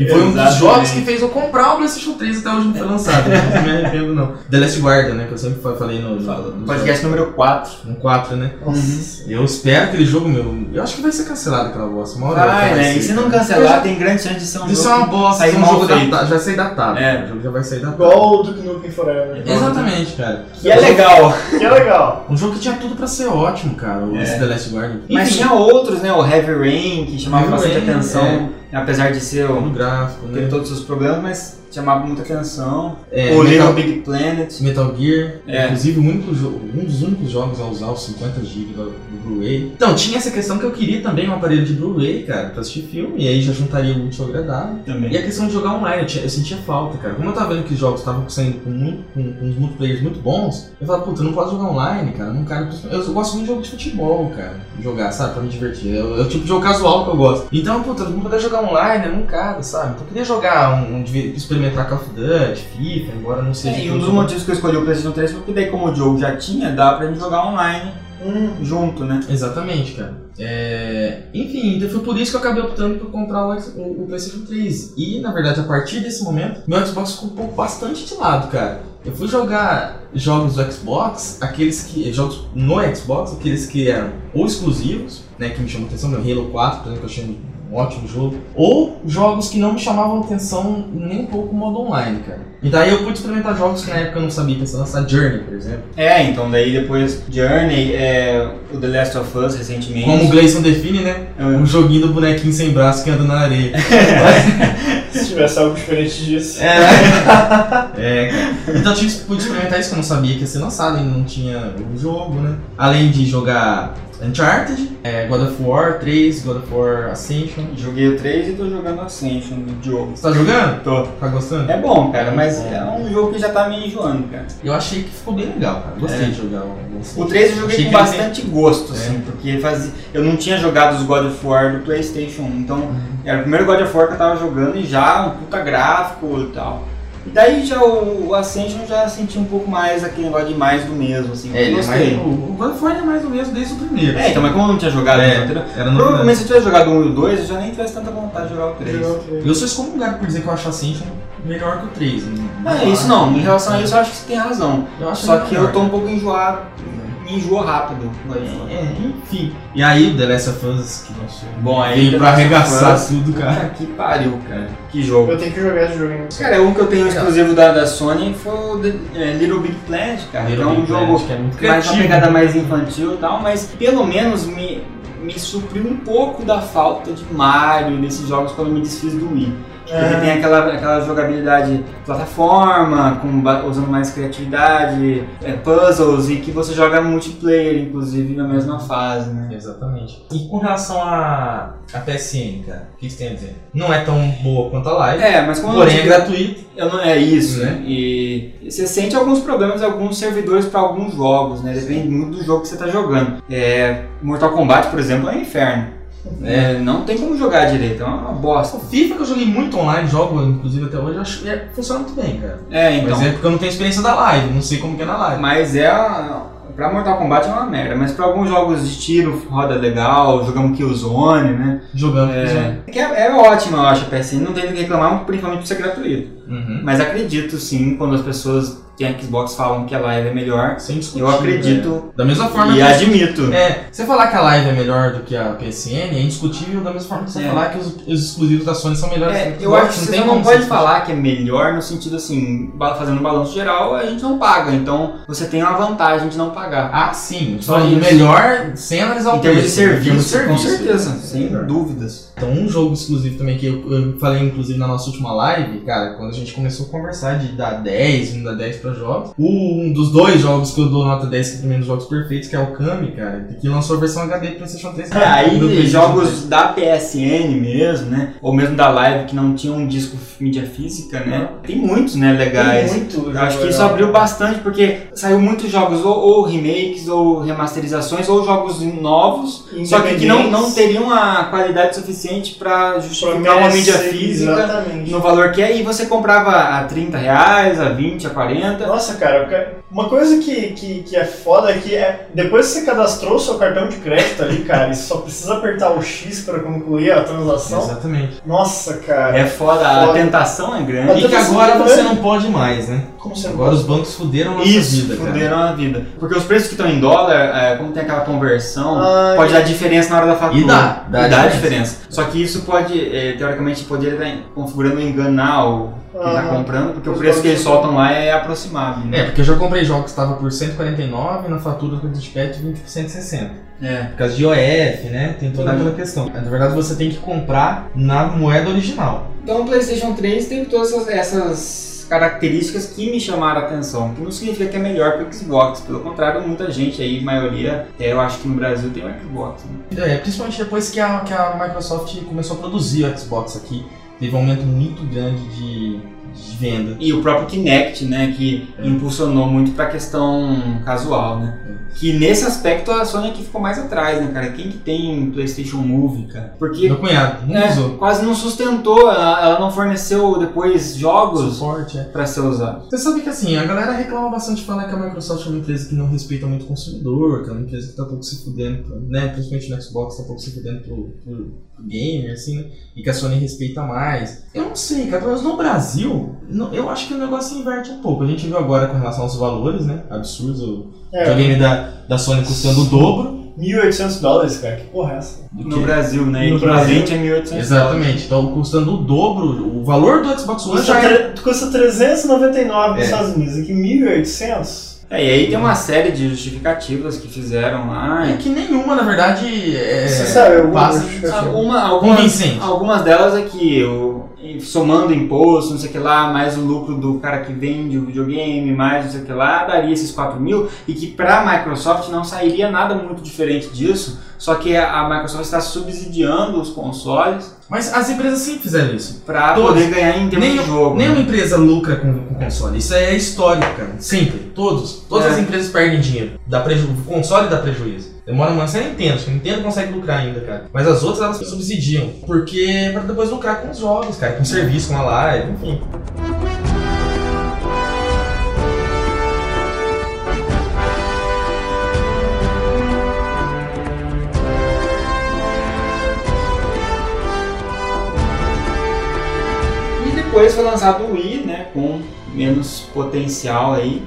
E foi um dos jogos que fez eu comprar o PlayStation 3 até hoje não foi lançado. Não me arrependo, não. The Last Guardian, né? Que eu sempre fa- falei no, no, no Podcast número 4. no 4, né? Nossa. Eu espero aquele jogo, meu. Eu acho que vai ser cancelado aquela bosta. Uma hora Vai, né? E se não cancelar, tem grande chance de ser um Isso jogo é uma que bosta, sair é um jogo datado, já vai sair datado. É. O jogo já vai sair datado. Igual o Duke Nukem Forever. Exatamente, cara. E é legal. Que é legal. Um jogo que tinha tudo pra ser ótimo, cara, o É. esse The Last Guardian. Mas Enfim, tinha outros, né? O Heavy Rain, que chamava Heavy bastante Rain, atenção, apesar de ser o, gráfico, ter né? todos os problemas, mas chamava muita atenção. É, o Metal, Big Planet. Metal Gear, É. inclusive único um dos únicos jogos a usar os 50 GB do, do Blu-ray. Então, tinha essa questão que eu queria também um aparelho de Blu-ray, cara, pra assistir filme, e aí já juntaria o útil ao agradável. E Também. a questão de jogar online, eu, tinha- eu sentia falta, cara. Como eu tava vendo que os jogos estavam saindo com, muito, com, com uns multiplayers muito bons, eu falava, puta, eu não posso jogar online, cara. Não quero. Eu, eu gosto muito de jogo de futebol, cara. Jogar, sabe? Pra me divertir. É o é tipo de jogo casual que eu gosto. Então, puta, não poder jogar online, eu não quero, sabe? Então eu queria jogar um, um experimentar Call of Duty, FIFA, embora não seja. É, e um dos motivos que eu escolhi o PlayStation 3 foi porque daí como o jogo já tinha, dá pra gente jogar online Hum. junto, né? Exatamente, cara. É, Enfim, então foi por isso que eu acabei optando por comprar o, o- o PlayStation 3. E, na verdade, a partir desse momento, meu Xbox ficou um bastante de lado, cara. Eu fui jogar jogos do Xbox, aqueles que. jogos no Xbox, aqueles que eram ou exclusivos, né, que me chamam atenção, meu Halo 4, por exemplo, que eu achei um ótimo jogo, ou jogos que não me chamavam atenção nem um pouco o modo online, cara. E daí eu pude experimentar jogos que na época eu não sabia que ia lançar Journey, por exemplo. É, então daí depois Journey, é, o The Last of Us recentemente. Como o Gleison define, né? É. Um joguinho do bonequinho sem braço que anda na areia. Se tivesse algo diferente disso. É, é, cara. Então eu tive, pude experimentar isso que eu não sabia que ia ser lançado, ainda não tinha o jogo, né? Além de jogar Uncharted, é, God of War 3, God of War Ascension. Joguei o 3 e tô jogando Ascension do jogo. Você tá jogando? Tô. Tá gostando? É bom, cara, mas é um jogo que já tá me enjoando, cara. Eu achei que ficou bem legal, cara. Gostei É. de jogar o O 3 eu joguei Achei com bastante gosto, É. assim, porque fazia... eu não tinha jogado os God of War do Playstation 1, então era o primeiro God of War que eu tava jogando e já um puta gráfico e tal. E daí já o, o Ascension já senti um pouco mais aquele negócio de mais do mesmo, assim, É, é gostei. mais, o o é mais ou menos desde o primeiro. É, então, mas como eu não tinha jogado É, anterior, era no provavelmente se eu tivesse jogado o 1 e o 2, eu já nem tivesse tanta vontade de jogar o 3. Eu sou excomungado por dizer que eu acho Ascension melhor que o 3. Não, é isso não, em relação a isso eu acho que você tem razão. Eu acho Só ele que melhor. eu tô um pouco enjoado, enjoou rápido. É, enfim. E aí o The Last of Us que lançou. Bom, aí veio The pra arregaçar Us, tudo, cara. Puta que pariu, cara. Que jogo. Eu tenho que jogar esse jogo ainda. Cara, um que eu tenho exclusivo da, da Sony foi o The- é, Little Big Planet, cara. Little é um Big jogo Planet, que é muito mais uma criativo. pegada mais infantil e tal, mas pelo menos me, me supriu um pouco da falta de Mario nesses jogos quando eu me desfiz do Wii. Porque Ah. tem aquela, aquela jogabilidade plataforma, com, usando mais criatividade, é, puzzles e que você joga multiplayer, inclusive, na mesma fase, né? Exatamente. E com relação a, a PSN, cara, o que você tem a dizer? Não é tão boa quanto a Live, É, mas como porém é gratuito. Eu não, é isso, Né? E você sente alguns problemas em alguns servidores para alguns jogos, né? Depende muito do jogo que você tá jogando. É, Mortal Kombat, por exemplo, é um inferno. É, não tem como jogar direito, é uma bosta. O FIFA que eu joguei muito online, jogo inclusive até hoje, acho é, funciona muito bem, cara. É, então. Mas é porque eu não tenho experiência da Live, não sei como que é na Live. Mas é. a- Pra Mortal Kombat é uma merda, mas pra alguns jogos de tiro roda legal, jogamos Killzone, né? Jogando. É, que é, é ótimo, eu acho, a PSN, não tem do que reclamar, principalmente por ser gratuito. Uhum. Mas acredito sim, quando as pessoas que a Xbox falam que a live é melhor, Sem discutir. eu acredito né? Da mesma forma e que. admito. É, você falar que a Live é melhor do que a PSN é indiscutível da mesma forma que você É. falar que os, os exclusivos da Sony são melhores É, eu acho que você não pode falar que é melhor no sentido assim, fazendo um balanço geral, a gente não paga. Então você tem uma vantagem de não pagar. Ah, sim. Só isso. melhor sem analisar o em termos de preço? Em termos serviço, de com serviço. certeza, sem Melhor. dúvidas. Então, um jogo exclusivo também que eu, eu falei, inclusive, na nossa última live, cara, quando a gente começou a conversar de dar 10, não dar 10 pra jogos. O- Um dos dois jogos que eu dou nota 10, que é dos jogos perfeitos, que é o Kami, cara, que lançou a versão HD do PlayStation 3. É, aí jogos 3. da PSN mesmo, né? Ou mesmo da Live que não tinham um disco mídia física, né? Tem muitos, né, legais. Tem muito acho que isso abriu bastante, porque saiu muitos jogos, ou, ou remakes, ou remasterizações, ou jogos novos, só que, que não, não teriam a qualidade suficiente para Pra justificar uma mídia física Exatamente. no valor que é, e você comprava a 30 reais, a 20, a 40. Nossa, cara, uma coisa que, que, que é foda é que é, depois que você cadastrou o seu cartão de crédito ali, cara, e só precisa apertar o X para concluir a transação. Exatamente. Nossa, cara. É foda, a Foda. tentação é A grande. E que agora é você não pode mais, né? Como você não Agora pode? os bancos fuderam a nossa Isso, vida, cara. fuderam a vida. Porque os preços que estão em dólar, é, como tem aquela conversão, Ah, pode dar diferença na hora da fatura. E dá, dá E dá diferença. diferença. Só que isso pode, é, teoricamente, poderia estar configurando enganar o quem está comprando, porque o os preço que eles soltam lá é aproximado. É, Né? porque eu já comprei jogos que estavam por 149 na fatura do Creditpad 20 por 160. É. Por causa de IOF, né? Tem toda Uhum. aquela questão. Na verdade, você tem que comprar na moeda original. Então o PlayStation 3 tem todas essas, essas características que me chamaram a atenção, que não significa que é melhor que o Xbox, pelo contrário, muita gente aí, maioria, é, eu acho que no Brasil tem o Xbox. Né? É, principalmente depois que a, que a Microsoft começou a produzir o Xbox aqui, teve um aumento muito grande de, de venda. E o próprio Kinect, né, que impulsionou muito pra questão casual, né? Que nesse aspecto a Sony aqui ficou mais atrás, né, cara? Quem que tem PlayStation Move, cara? Porque Meu cunhado, não é, usou. quase não sustentou, ela, ela não forneceu depois jogos Suporte, é. pra ser usado. Você sabe que assim, a galera reclama bastante fala que a Microsoft é uma empresa que não respeita muito o consumidor, que é uma empresa que tá pouco se fudendo, né? Principalmente no Xbox, tá pouco se fudendo pro, pro, pro gamer, assim, né? E que a Sony respeita mais. Eu não sei, cara, mas no Brasil, não- eu acho que o negócio inverte um pouco. A gente viu agora com relação aos valores, né? Absurdos, o É, videogame da, da Sony custando o dobro. 1.800 dólares, cara. Que porra é essa? No que- Brasil, né? No Equivalente a 1.800 Exatamente, então custando o dobro, o valor do Xbox One Custa, já é tre- custa 399 nos É. Estados Unidos. Aqui 1.800. É, e aí tem uma série de justificativas que fizeram lá. É que nenhuma, na verdade, é, Você sabe, eu- passa Alguma, algumas, algumas delas é que o, somando imposto, não sei o que lá, mais o lucro do cara que vende o videogame, mais não sei o que lá, daria esses 4 mil e que para a Microsoft não sairia nada muito diferente disso, só que a, Microsoft está subsidiando os consoles Mas as empresas sempre fizeram isso. para poder ganhar em termos Nem, de jogo. nenhuma né? empresa lucra com, com console. Isso é histórico, cara. Sempre. Todos. Todas É. as empresas perdem dinheiro. Dá preju... O console dá prejuízo. Demora uma você a Nintendo. A Nintendo consegue lucrar ainda, cara. Mas as outras elas subsidiam. Porque pra depois lucrar com os jogos, cara. Com serviço, com a live, enfim. E depois foi lançado o Wii, né, com menos potencial aí,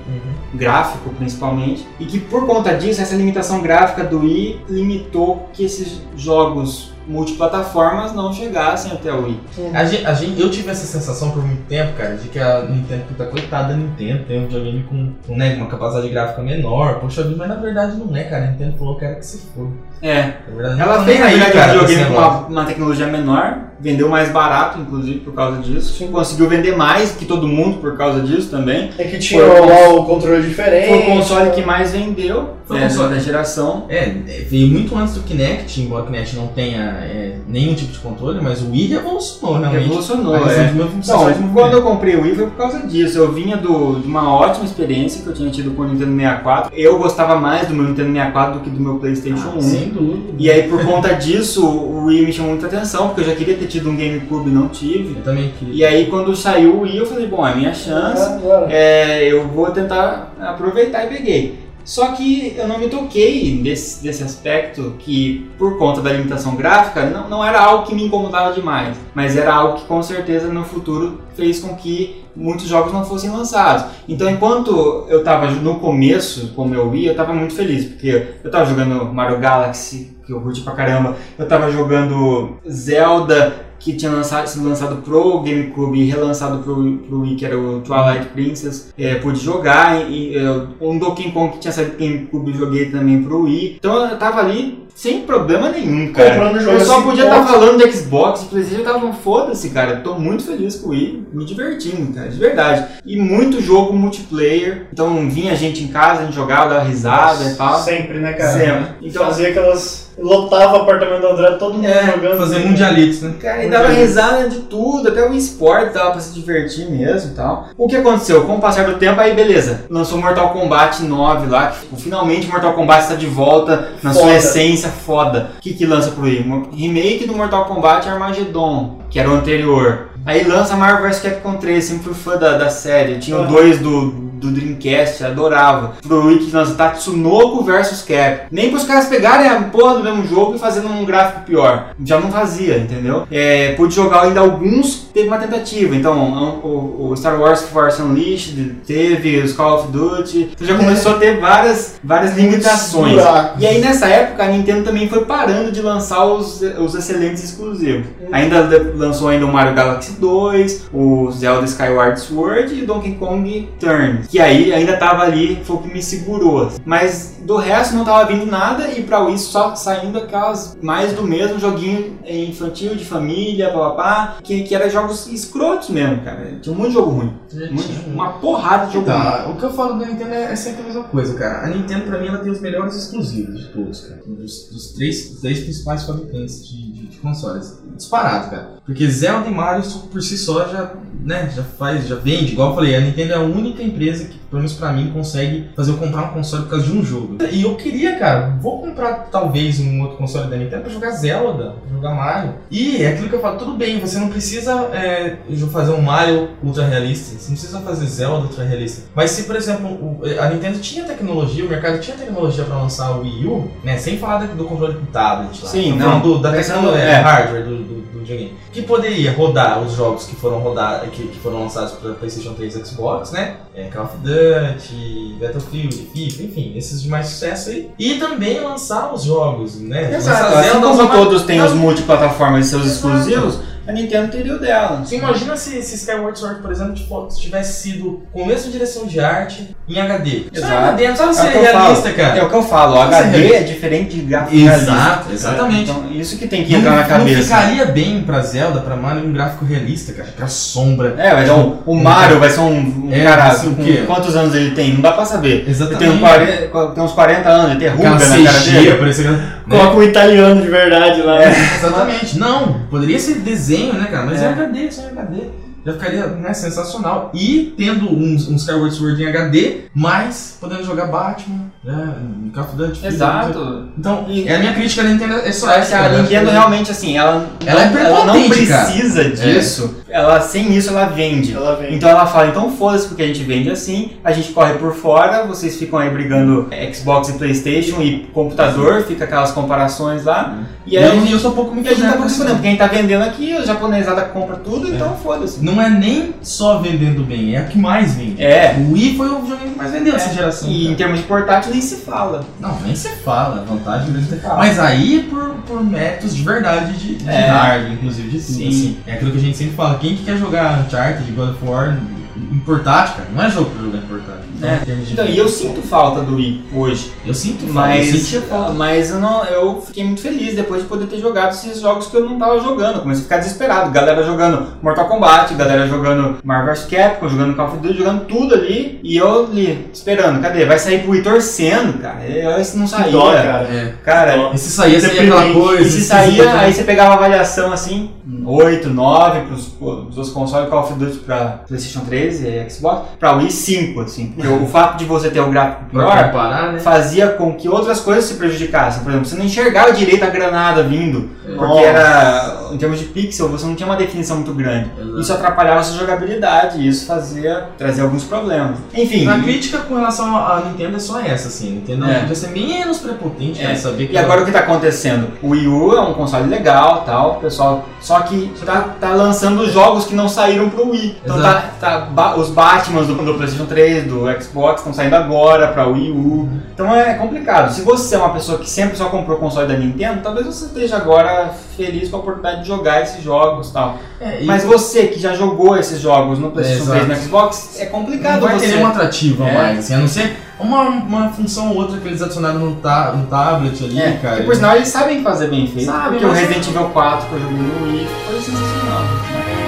gráfico principalmente, e que por conta disso, essa limitação gráfica do Wii limitou que esses jogos multiplataformas não chegassem até o Wii. A gente, a gente- eu tive essa sensação por muito tempo, cara, de que a Nintendo, puta coitada da Nintendo, tem um videogame com, com né, uma capacidade gráfica menor. Poxa vida, mas na verdade não é, cara. A Nintendo falou que era que se for. É, ela não fez aí, verdade cara, um com videogame com negócio. uma, uma tecnologia menor, vendeu mais barato, inclusive, por causa disso. Conseguiu vender mais que todo mundo por causa disso também. É que tinha Foi o lá o controle diferente. Foi o console que mais vendeu Foi o né, console. da geração. É, é, veio muito antes do Kinect, embora o Kinect não tenha é, nenhum tipo de controle, mas o Wii revolucionou realmente. Revolucionou, a é. movimento. quando eu comprei o Wii foi por causa disso. Eu vinha do, de uma ótima experiência que eu tinha tido com o Nintendo 64. Eu gostava mais do meu Nintendo 64 do que do meu PlayStation 1. Ah, Dúvida. E aí, por conta disso, o Wii me chamou muita atenção, porque eu já queria ter tido um GameCube e não tive. Eu também queria. E aí, quando saiu o Wii, eu falei, bom, é a minha chance, Agora. é, eu vou tentar aproveitar e peguei. Só que eu não me toquei desse, desse aspecto que, por conta da limitação gráfica, não, não era algo que me incomodava demais, mas era algo que com certeza no futuro fez com que muitos jogos não fossem lançados. Então, enquanto eu estava no começo com o meu Wii, eu estava muito feliz, porque eu estava jogando Mario Galaxy, que eu curti pra caramba, eu estava jogando Zelda, que tinha lançado, sido lançado pro GameCube e relançado pro, pro Wii, que era o Twilight Princess, é, pude jogar, e, e, é, um Donkey Kong que tinha saído pro GameCube joguei também pro Wii. Então eu tava ali sem problema nenhum, cara. Comprando jogo eu só assim, podia estar ponto. falando do Xbox, Playstation, eu tava foda-se, cara. Eu tô muito feliz com o Wii, me divertindo, cara, de verdade. E muito jogo multiplayer, então vinha gente em casa, a gente jogava, dava risada e tal. Sempre, né, cara? Sempre. Então, Fazia aquelas. Lotava o apartamento do André, todo mundo É, jogando. Fazer mundialitos, né? Cara, e dava risada de tudo, até o esporte dava pra se divertir mesmo e tal. O que aconteceu? Com o passar do tempo, aí beleza, lançou Mortal Kombat 9 lá, que tipo, finalmente Mortal Kombat está de volta na sua Foda. essência foda. O que que lança pro remake do Mortal Kombat Armageddon, que era o anterior. Aí lança Marvel vs Capcom 3, sempre fui fã da, da série. Tinha Aham. 2 do, do Dreamcast, adorava. Pro que lança Tatsunoko vs Cap. Nem pros caras pegarem a porra do mesmo jogo e fazendo um gráfico pior. Já não fazia, entendeu? É, pude jogar ainda alguns, teve uma tentativa. Então, o, o Star Wars Force Unleashed teve, os Call of Duty. Então já começou a ter várias, várias limitações. E aí nessa época a Nintendo também foi parando de lançar os, os excelentes exclusivos. Ainda le- lançou ainda o Mario Galaxy 2, o Zelda Skyward Sword e o Donkey Kong Turn. Que aí ainda tava ali, foi o que me segurou. Mas do resto não tava vindo nada e pra Wii só saindo aquelas mais do mesmo joguinho infantil, de família, papapá, que, que era jogos escrotos mesmo, cara. Tinha um monte de jogo ruim. Muito- uma porrada de jogo ruim. Tá, o que eu falo da Nintendo é, é sempre a mesma coisa, cara. A Nintendo, pra mim, ela tem os melhores exclusivos de todos, cara. Dos, dos três, dos três principais fabricantes de, de, de consoles. Disparado, cara. Porque Zelda e Mario, por si só, já, né, já faz, já vende. Igual eu falei, a Nintendo é a única empresa que, pelo menos pra mim, consegue fazer eu comprar um console por causa de um jogo. E eu queria, cara, vou comprar talvez um outro console da Nintendo pra jogar Zelda, pra jogar Mario. E é aquilo que eu falo, tudo bem, você não precisa é, fazer um Mario ultra realista, você não precisa fazer Zelda ultra realista. Mas se, por exemplo, a Nintendo tinha tecnologia, o mercado tinha tecnologia pra lançar o Wii U, né, sem falar do controle com tablet lá. Sim, não. do- da tecnologia, é. hardware do, do, do videogame. Que poderia rodar os jogos que foram rodar, que, que foram lançados para PlayStation 3 e Xbox, né? É, Call of Duty, Battlefield, FIFA, enfim, esses de mais sucesso aí. E também lançar os jogos, né? Exato, assim como todos têm os multiplataformas e seus Exato. exclusivos, a Nintendo teria o dela. Você imagina se, se Skyward Sword, por exemplo, tipo, tivesse sido com a mesma direção de arte em HD. É Exato. HD, não sabe É ser que realista, falo. cara. É o que eu falo, o é HD realista. é diferente de gráfico realista. Exato, exatamente. Então, isso que tem que entrar na Não cabeça. ficaria bem pra Zelda, pra Mario, um gráfico realista, cara. Aquela sombra. É, mas o, o Mario vai ser um, um É, cara o com quê? quantos anos ele tem? Não dá pra saber. Ele Exatamente. tem, um 40, tem uns 40 anos, ele tem ruga na cara dele. parecia... né? Coloca um italiano de verdade lá. É, exatamente. Não, poderia ser desenho, né, cara? Mas é, É. HD, só em HD. Já ficaria né, sensacional. E tendo um, um Skyward Sword em HD, mas podendo jogar Batman, né, um Call of Duty. Exato. Então, E- é a minha crítica à Nintendo é só essa. a cara. Nintendo realmente, assim, ela, Ela é não, ela não precisa disso. Ela, sem isso, ela vende. Ela vem. Então ela fala, então foda-se porque a gente vende assim, a gente corre por fora, vocês ficam aí brigando Xbox e Playstation e computador, fica aquelas comparações lá. E E aí a eu, gente, eu sou um pouco me e a gente tá fazendo pouco se fudendo, porque a gente tá vendendo aqui, a japonesada compra tudo, então foda-se. Não é nem só vendendo bem, é a que mais vende. É. O Wii foi o videogame que mais vendeu É, geração. E em cara. termos de portátil nem se fala. Não, nem se fala, vantagem dele ter fala. Mas aí por, por métodos de verdade, de, de É. hardware, inclusive, de tudo. Sim. Assim. É aquilo que a gente sempre fala, quem que quer jogar Uncharted, God of War em portátil, cara, não é jogo pra jogar em portátil. Então, É. de Então, e eu sinto falta do Wii hoje. Eu sinto falta, eu Mas, sentia falta. mas eu, não, eu fiquei muito feliz depois de poder ter jogado esses jogos que eu não tava jogando. Comecei a ficar desesperado. Galera jogando Mortal Kombat, galera jogando Marvel vs Capcom, jogando Call of Duty, jogando tudo ali. E eu ali, esperando. Cadê? Vai sair pro Wii torcendo, cara. Eu, esse não saía. Dó, cara. É. Cara. E se saía, saía aquela coisa. e se saía, né? aí você pegava a avaliação assim, 8, 9 pros, pros outros consoles, Call of Duty pra PlayStation 3 e Xbox, pra Wii 5, assim. Porque o, fato de você ter o gráfico pior comparar, né? fazia com que outras coisas se prejudicassem. Por exemplo, você não enxergava direito a granada vindo, porque Nossa. era, em termos de pixel, você não tinha uma definição muito grande. Exato. Isso atrapalhava a sua jogabilidade e isso fazia trazer alguns problemas. Enfim, A crítica com relação à Nintendo é só essa, assim. A Nintendo É. podia ser menos prepotente, É. Saber que E agora o que está acontecendo? O Wii U é um console legal, tal, pessoal. Só que tá, tá lançando jogos que não saíram pro Wii. Então tá, Exato. tá ba- os Batman do, do PlayStation 3, do Xbox estão saindo agora pra Wii U. Então é complicado. Se você é uma pessoa que sempre só comprou console da Nintendo, talvez você esteja agora feliz com a oportunidade de jogar esses jogos e tal. É, e Mas você que já jogou esses jogos no PlayStation É, 3 e no. Xbox, é complicado não vai você. ter nenhum atrativo a É. mais, assim, a não ser uma, uma função ou outra que eles adicionaram no, ta no tablet ali, É, cara. que por sinal eles sabem fazer bem feito. Sabem, porque o Resident Evil 4 que eu joguei no Wii foi sensacional. né?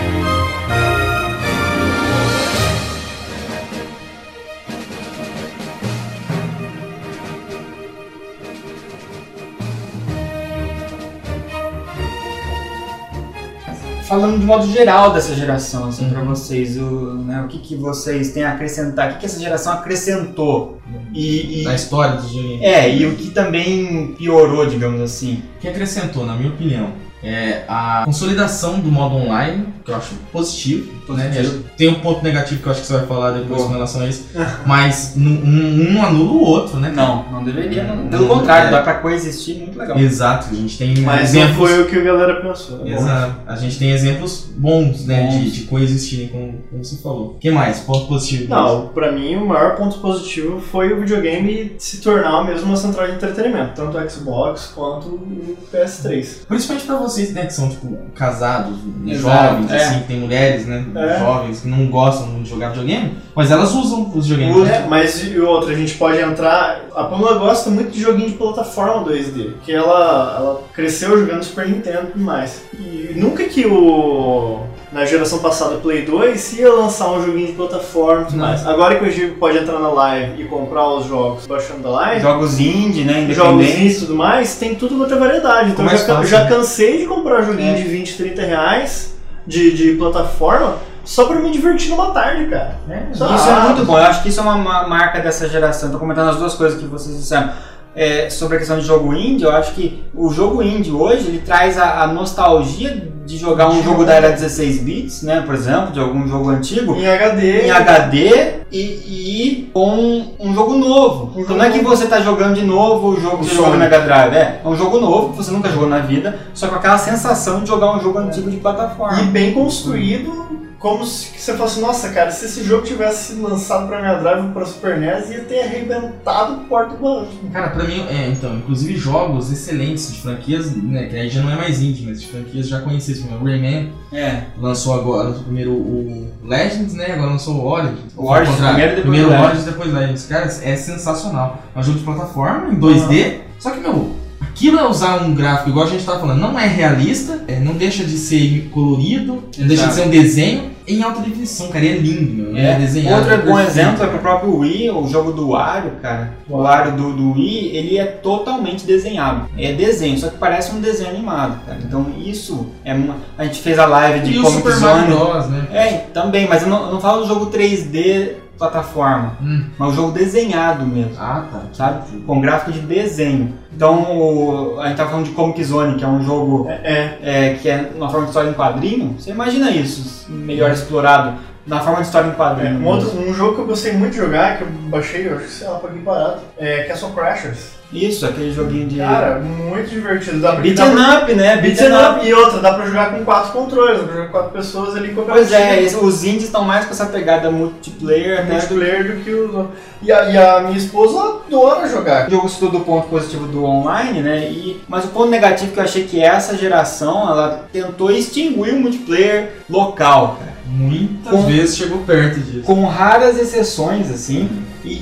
Falando de modo geral dessa geração, assim, pra vocês, o, né, o que, que vocês têm a acrescentar, o que, que essa geração acrescentou? E, e- Na história do videogame. é, e o que também piorou, digamos assim. O que acrescentou, na minha opinião, é a consolidação do modo online, que eu acho positivo. Né? Positivo. Tem um ponto negativo que eu acho que você vai falar depois Boa. com relação a isso, mas um, um anula o outro, né? Não, não deveria. não. Não, Pelo contrário, é. dá pra coexistir muito legal. Exato, a gente tem Mas exemplos. foi o que a galera pensou. né? Exato. A gente tem exemplos bons, né, Bons. de, de coexistirem, como, como você falou. O que mais? Ponto positivo. Não, pra mim o maior ponto positivo foi o videogame se tornar mesmo uma central de entretenimento, tanto o Xbox quanto o PS3. Principalmente pra vocês, né, que são, tipo, casados, Exato, jovens, é. assim, tem mulheres, né, É. jovens que não gostam muito de jogar videogame, mas elas usam os videogames. Usa. Mas e outra, a gente pode entrar. A Pamela gosta muito de joguinho de plataforma 2D, que ela, ela cresceu jogando Super Nintendo e tudo mais. E nunca que o. Na geração passada, Play 2, ia lançar um joguinho de plataforma e tudo mais. Agora que o Gigo pode entrar na live e comprar os jogos baixando da live, Jogos indie, né? jogos Independentes. e tudo mais, tem tudo outra variedade. Então já, já né? cansei de comprar joguinho É. de 20, 30 reais de, de plataforma só pra me divertir numa tarde, cara. Isso é Ah, muito bom. Eu acho que isso é uma ma- marca dessa geração. Tô comentando as duas coisas que vocês disseram. É, sobre a questão de jogo indie, eu acho que o jogo indie hoje ele traz a, a nostalgia de jogar um jogo da era 16 bits, né, por exemplo, de algum jogo antigo, Em HD. em HD e, e com um jogo novo. Um então não é que você tá jogando de novo o jogo que você jogou no. Mega Drive, é, é um jogo novo que você nunca jogou na vida, só com aquela sensação de jogar um jogo antigo de plataforma. E bem construído, como se você fosse, nossa, cara, se esse jogo tivesse sido lançado pra Mega Drive ou pra Super NES, ia ter arrebentado o porta do barulho. Cara, pra mim, é, então, inclusive jogos excelentes de franquias, né, que aí já não é mais indie, mas de franquias já conhecidas, como o Rayman, É. lançou agora primeiro o Legends, né, agora lançou o Origins. O Origins primeiro, depois primeiro. Origins, depois o Legends. Cara, é sensacional. É um jogo de plataforma, em 2D, só que, meu, aquilo é usar um gráfico, igual a gente tava falando, não é realista, é, não deixa de ser colorido, não deixa de ser um desenho em alta definição, cara, e é lindo, meu, né, É. desenhado. Outro bom exemplo é pro próprio Wii, o jogo do Wario, cara. O Wario do, do Wii, ele é totalmente desenhado. É desenho, só que parece um desenho animado, cara. Então isso é uma... A gente fez a live de E o Comic Super Mario Zone. Bros, né? É, também, mas eu não, eu não falo do jogo 3D plataforma, Hum. mas o jogo desenhado mesmo. Ah, tá. Sabe? Com gráfico de desenho. Então, a gente tá falando de Comic Zone, que é um jogo É, é, que é uma forma de história em quadrinho. Você imagina isso, melhor explorado na forma de história em é. quadrinho. Um, outro, um jogo que eu gostei muito de jogar, que eu baixei, eu acho que sei lá, paguei barato, é Castle Crashers. Isso, aquele joguinho de. Cara, muito divertido. Dá pra, Beat dá pra- and up, né? Beat Beat'em and up. E outra, dá pra jogar com quatro controles, dá pra jogar com quatro pessoas ali Pois é, os indies estão mais com essa pegada multiplayer, do multiplayer do que os. E a, e a minha esposa adora jogar. O jogo citou do ponto positivo do online, né? E, mas o ponto negativo que eu achei que essa geração ela tentou extinguir o multiplayer local, cara. Muitas Com- vezes chegou perto disso. Com raras exceções, assim, e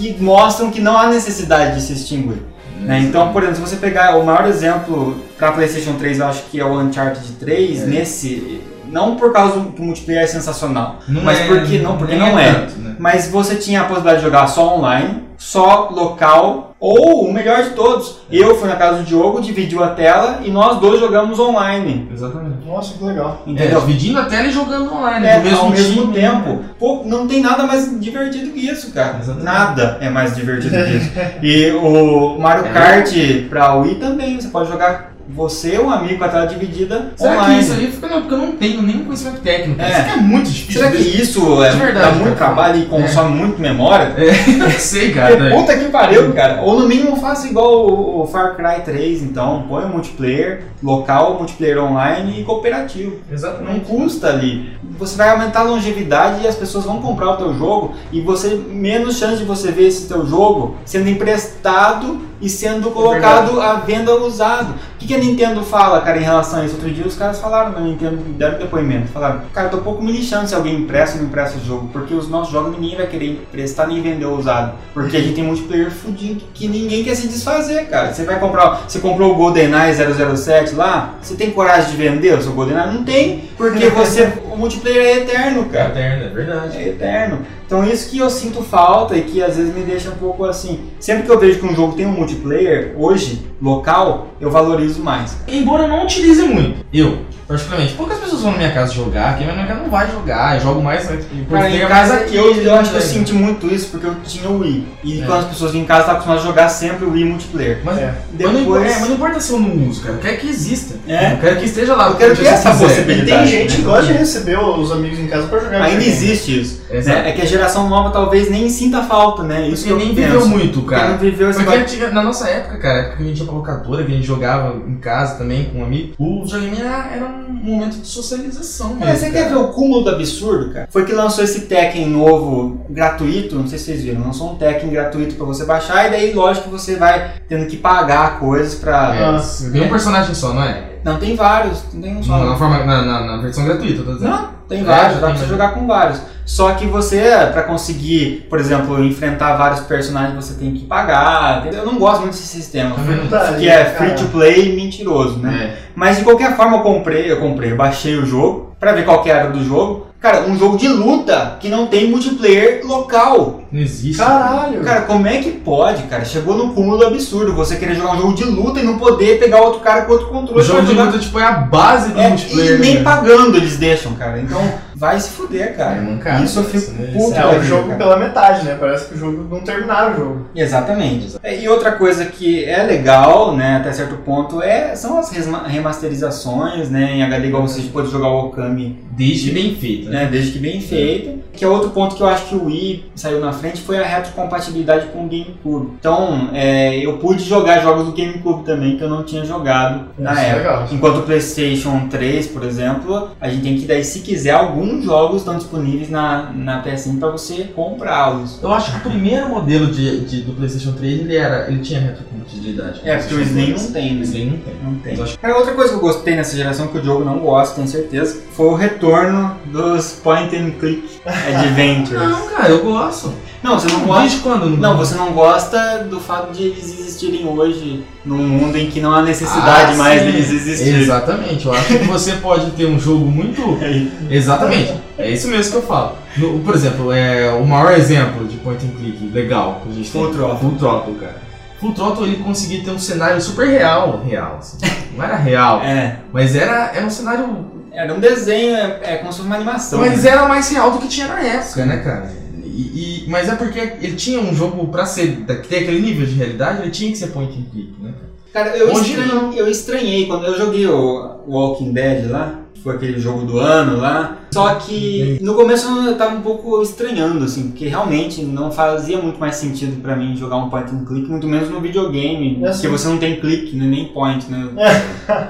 que, mostram que não há necessidade de se extinguir. né? Então, por exemplo, se você pegar o maior exemplo para PlayStation 3, eu acho que é o Uncharted 3, É. nesse. Não por causa do que o multiplayer é sensacional, Não mas é- porque não, porque nem não é. tanto, né? Mas você tinha a possibilidade de jogar só online, só local, ou o melhor de todos. Eu fui na casa do Diogo, dividiu a tela e nós dois jogamos online. Exatamente. Nossa, que legal. É, dividindo a tela e jogando online, É, no mesmo, ao mesmo time, tempo. né? Pô, não tem nada mais divertido que isso, cara. Exatamente. Nada é mais divertido que isso. E o Mario É. Kart pra Wii também, você pode jogar você, um amigo com a tela dividida Será online. que isso aí fica. Não, porque eu não tenho nenhum conhecimento técnico. É. Isso aqui é muito difícil. Será que isso é, De verdade, dá muito trabalho e consome muito memória? Eu não sei, cara. Puta que pariu, cara. Ou no mínimo faça igual o, o Far Cry 3, então. Põe o multiplayer local, multiplayer online e cooperativo. Não Exatamente. custa ali. Você vai aumentar a longevidade e as pessoas vão comprar o teu jogo e você menos chance de você ver esse teu jogo sendo emprestado e sendo colocado à venda usado. que, que a Nintendo fala, cara, em relação a isso? Outro dia os caras falaram na Nintendo, deram depoimento. Falaram, cara, eu tô pouco me lixando se alguém empresta ou não empresta o jogo, porque os nossos jogos ninguém vai querer emprestar nem vender usado. Porque a gente tem multiplayer fudido que ninguém quer se desfazer, cara. Você vai comprar, você comprou o GoldenEye 007 lá, você tem coragem de vender o seu GoldenEye? Não tem, porque você, o multiplayer é eterno, É cara. eterno, é verdade. É eterno. Então isso que eu sinto falta e que às vezes me deixa um pouco assim. Sempre que eu vejo que um jogo tem um multiplayer, hoje, local, eu valorizo mais. Embora eu não utilize muito, eu, particularmente, poucas pessoas vão na minha casa jogar, quem vai na minha casa não vai jogar, eu jogo mais né, Cara, em ter casa aqui, eu, eu acho que eu né? senti muito isso porque eu tinha o Wii. E É. quando as pessoas vinham em casa, estavam acostumadas a jogar sempre o Wii multiplayer. Mas, É. mas não, importa- Depois- é, mas não importa se eu não uso, cara. Eu quero que exista. É. Eu quero que esteja lá. Eu quero se essa possibilidade. E tem gente que né? gosta de receber os amigos em casa pra jogar. Ainda existe isso. Né? É que a geração nova talvez nem sinta falta, né? Isso que eu nem penso. viveu muito, Porque cara. não viveu esse Porque antiga- na nossa época, cara, época que a gente ia pra locadora, que a gente jogava em casa também com um amigo, o videogame era, era um momento de socialização mesmo. Mas você quer cara. ver o cúmulo do absurdo, cara? Foi que lançou esse Tekken novo, gratuito, não sei se vocês viram, lançou um Tekken gratuito pra você baixar, e daí lógico que você vai tendo que pagar coisas pra... É, Ah, tem um personagem só, não é? Não, tem vários, não tem um só. Na, forma, na, na, na versão gratuita, tô dizendo. Não, tem É, vários, já dá pra você jogar com vários. Só que você, pra conseguir, por exemplo, enfrentar vários personagens, você tem que pagar. Eu não gosto muito desse sistema. Tá Que é free to play mentiroso, né? É. Mas de qualquer forma eu comprei, eu comprei, eu baixei o jogo pra ver qual que era do jogo. Cara, um jogo de luta que não tem multiplayer local. Não existe. Caralho. Cara, como é que pode, cara? Chegou no cúmulo absurdo você querer jogar um jogo de luta e não poder pegar outro cara com outro controle O jogo de jogar. luta, tipo, é a base do É, multiplayer. e nem né? pagando eles deixam, cara. Então vai se fuder, cara. É mancada, Isso eu fico né? puto. É, o vida, jogo cara. pela metade, né? Parece que o jogo não terminaram o jogo. Exatamente. É, E outra coisa que é legal, né, até certo ponto, é, são as remasterizações, né, em HD igual você pode jogar o Okami, Desde bem feito, né? né, desde que bem feito. Que é outro ponto que eu acho que o Wii saiu na frente foi a retrocompatibilidade com o GameCube. Então, é, eu pude jogar jogos do GameCube também que eu não tinha jogado na Isso é época. legal. Enquanto o PlayStation 3, por exemplo, a gente tem que daí, se quiser, alguns jogos estão disponíveis na, na PSN para você comprá-los. Eu acho que o primeiro modelo de, de- do PlayStation 3 ele, era, ele tinha retrocompatibilidade. É, porque o Slim não tem, né? Slim não tem. Não tem. Mas acho Cara, outra coisa que eu gostei nessa geração que o Diogo não gosta, tenho certeza, foi o retorno dos point and click adventures. Não, cara, eu gosto. Não, você não gosta. Desde quando? Não, você não gosta do fato de eles existirem hoje num mundo em que não há necessidade Ah, mais sim. deles existirem. Exatamente. Eu acho que você pode ter um jogo muito. É, Exatamente. É isso mesmo que eu falo. No- por exemplo, é, o maior exemplo de point and click legal que a gente tem. Full Throttle. Full Throttle, cara. Full Throttle ele conseguia ter um cenário super real. Real, assim. Não era real. É, Mas era, era um cenário. era um desenho, é, é como se fosse uma animação. Mas né? era mais real do que tinha na época, né, cara? E, e- mas é porque ele tinha um jogo pra ser. ter aquele nível de realidade, ele tinha que ser point and click, né? Cara, eu, estranhei, eu estranhei quando eu joguei o Walking Dead lá, foi aquele jogo do ano lá. Só que no começo eu tava um pouco estranhando, assim, porque realmente não fazia muito mais sentido pra mim jogar um point and click, muito menos no videogame, É porque assim. você não tem clique, né, nem point, né?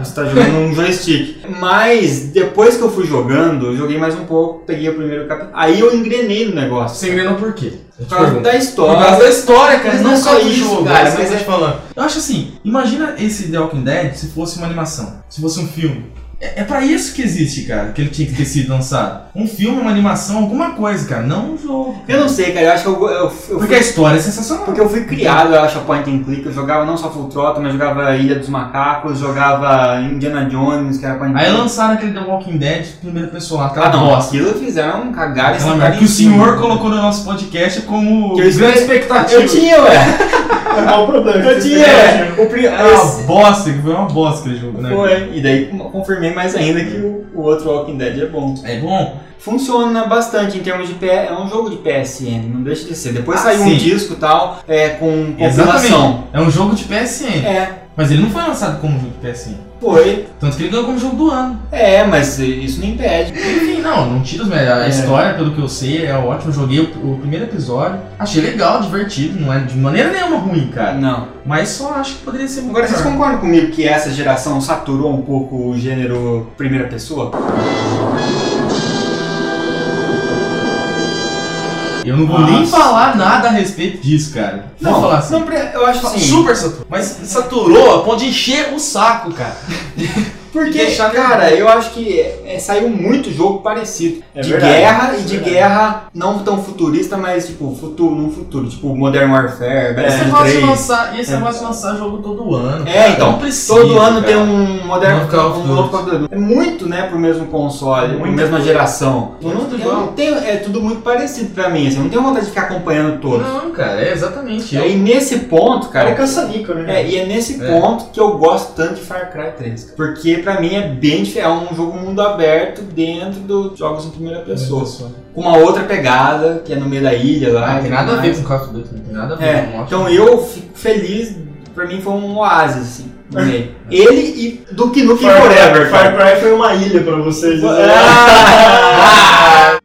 Você tá jogando um joystick. Mas depois que eu fui jogando, eu joguei mais um pouco, peguei o primeiro capítulo. Aí eu engrenei no negócio. Você engrenou por quê? Por causa pergunto. da Por história. causa da história, cara. Mas não não só só do isso, jogo, cara, é mas é- falando. Eu acho assim, imagina esse The Walking Dead se fosse uma animação, se fosse um filme. É, é pra isso que existe, cara, que ele tinha que ter sido lançado. Um filme, uma animação, alguma coisa, cara, não um jogo. Eu não sei, cara, eu acho que eu, eu, eu fui Porque a história é sensacional. Porque eu fui criado, eu acho, a point and click. Eu jogava não só Full Throttle, mas jogava Ilha dos Macacos, jogava Indiana Jones, que era point and Aí click. lançaram aquele The Walking Dead, primeira pessoa aquela Ah, não, bosta. aquilo fizeram um cagar e em que o senhor colocou no nosso podcast como Que grande expectativa. Eu tinha, ué. É mal problema. Eu tinha, ué. O pri- É uma esse- bosta, que foi uma bosta aquele jogo, né? Foi. E daí confirmei mais ainda que o, o outro Walking Dead é bom. É bom? Funciona bastante em termos de P... é um jogo de PSN, não deixa de ser. Depois Ah, saiu sim. um disco e tal, é, com Exatamente. compilação. É um jogo de PSN. É, Mas ele não foi lançado como jogo de PSN. Foi. Tanto que ele ganhou como jogo do ano. É, mas isso não impede. Enfim, não, não tira os. A É. história, pelo que eu sei, é ótimo. Eu joguei o, o primeiro episódio. Achei legal, divertido. Não é de maneira nenhuma ruim, cara. Não. Mas só acho que poderia ser muito Agora, vocês melhor. concordam comigo que essa geração saturou um pouco o gênero primeira pessoa? Eu não vou nem Nossa. falar nada a respeito disso, cara. Não, vou falar assim. não, eu acho assim. Super saturou. Mas saturou a ponto de encher o saco, cara. Porque, Deixar cara, eu acho que é, saiu muito jogo parecido. É de verdade, guerra é e de verdade. guerra não tão futurista, mas tipo, futuro, num futuro. Tipo Modern Warfare, E esse Battlefield negócio de 3. lançar, e esse É. negócio de lançar jogo todo ano. É, cara, então, não precisa, Todo ano cara. tem um Modern of um novo. É muito, né, pro mesmo console, Muita mesma geração. Eu não, Tudo eu não igual. tenho, é tudo muito parecido pra mim, assim, eu não tenho vontade de ficar acompanhando todos. Não, cara, é exatamente. E Eu- aí nesse ponto, Cara, é caça-níquel, né? É, e é nesse É. ponto que eu gosto tanto de Far Cry 3. Porque pra mim é bem diferente. É um jogo mundo aberto dentro dos jogos em primeira pessoa. Com uma outra pegada, que é no meio da ilha lá. Ah, e tem nada a ver com Call of Duty, não tem nada a ver É, com então eu fico feliz. Pra mim foi um oásis, assim, no meio. Ele e Duke Nukem Far, Forever, Far. Cry foi uma ilha pra vocês. Ah!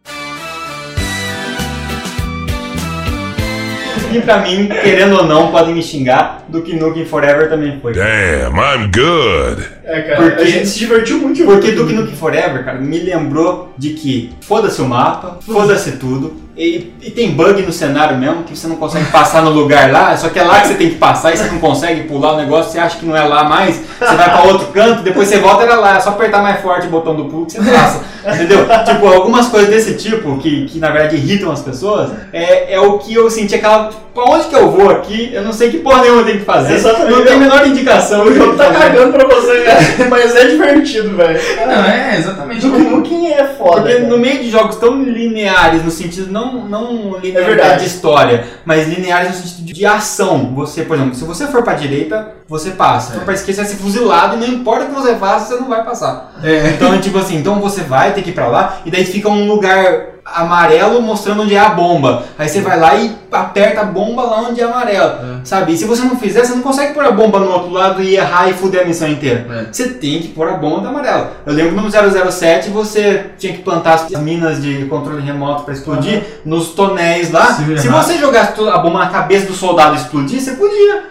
E pra mim, querendo ou não, podem me xingar, Duke Nukem Forever também foi. Damn, I'm good. É, cara, Porque- a gente se divertiu muito Porque. Duke Nukem Forever, cara, me lembrou de que foda-se o mapa, foda-se tudo, e, e tem bug no cenário mesmo, que você não consegue passar no lugar lá, só que é lá que você tem que passar e você não consegue pular o negócio, você acha que não é lá mais, você vai pra outro canto, depois você volta era lá, é só apertar mais forte o botão do pulo que você passa, entendeu? Tipo, algumas coisas desse tipo, que, que na verdade irritam as pessoas, é, é o que eu senti aquela, tipo, pra onde que eu vou aqui, eu não sei que porra nenhuma eu tenho que fazer, Exatamente. não tem a menor indicação. O jogo tá cagando pra você, cara. mas é divertido, velho. Não, é, exatamente. Duke Nukem é foda. Porque cara. no meio de jogos tão lineares, no sentido não, não linearidade É verdade. de história, mas lineares no sentido de, ação. Você, por exemplo, se você for pra direita, você passa. For pra esquerda, você vai ser fuzilado e não importa o que você faça, você não vai passar. É. Então, é tipo assim, então você vai ter que ir pra lá e daí fica um lugar amarelo mostrando onde é a bomba. Aí você vai lá e aperta a bomba lá onde é amarelo, sabe? E se você não fizer, você não consegue pôr a bomba no outro lado e errar e fuder a missão inteira. É. Você tem que pôr a bomba do amarelo. Eu lembro que no 007 você tinha que plantar as minas de controle remoto pra explodir nos tonéis lá. Se Se você jogasse a bomba na cabeça do soldado e explodir, você podia.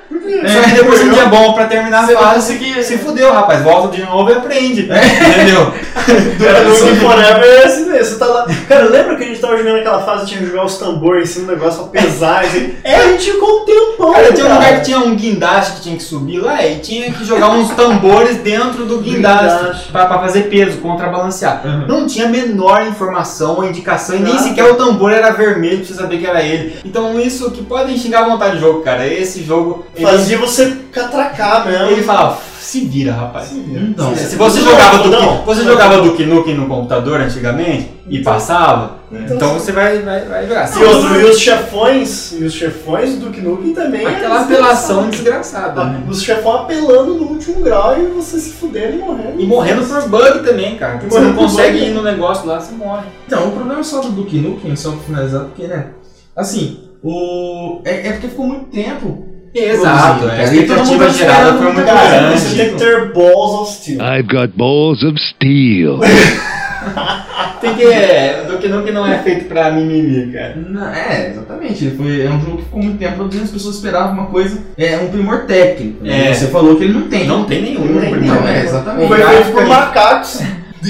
É, Só que depois você tinha bomba pra terminar a fase. conseguia. Se fudeu, rapaz. Volta de novo e aprende. Entendeu? Cara, Duke Forever é assim mesmo. Você tá lá. Cara, lembra que a gente tava jogando aquela fase, tinha que jogar os tambores em cima do negócio pra pesar? Assim. É, a gente ficou um tempão. Cara, tinha um lugar que tinha um guindaste que tinha que subir lá e tinha que jogar uns tambores dentro do guindaste Guindaste. pra, pra fazer peso, contrabalancear. Uhum. Não tinha a menor informação ou indicação e nem sequer o tambor era vermelho pra você saber que era ele. Então isso que podem xingar à vontade do jogo, cara. Esse jogo, ele, Fazia você catracar mesmo. ele fala, se vira, rapaz. Se vira. Então, Se você Não, jogava não, Duke, não. você jogava Duke Nukem no computador antigamente e passava, Então, então você vai, vai, vai jogar. Se E, você- e os chefões, e os chefões do Duke Nukem também. Aquela é apelação desgraçada. né? Os chefões apelando no último grau e você se fudendo e morrendo. E morrendo por bug também, cara. Porque você não consegue bug. ir no negócio lá, você morre. Então, o problema só do Duke Nukem, só pra finalizar, porque, né, assim, o... É, é porque ficou muito tempo. Exato, é. a expectativa mundo gerada foi muito grande. Você tem que ter balls of steel. I've got balls of steel. Tem que. É, do que não que não é feito pra mimimi, cara. Não, é, exatamente. Foi, é um jogo que ficou muito tempo produzindo, as pessoas esperavam uma coisa, é um primor técnico. né? É. Você falou que ele não tem. Não tem nenhum. Não tem primeiro. Não, é, exatamente. Foi feito por macacos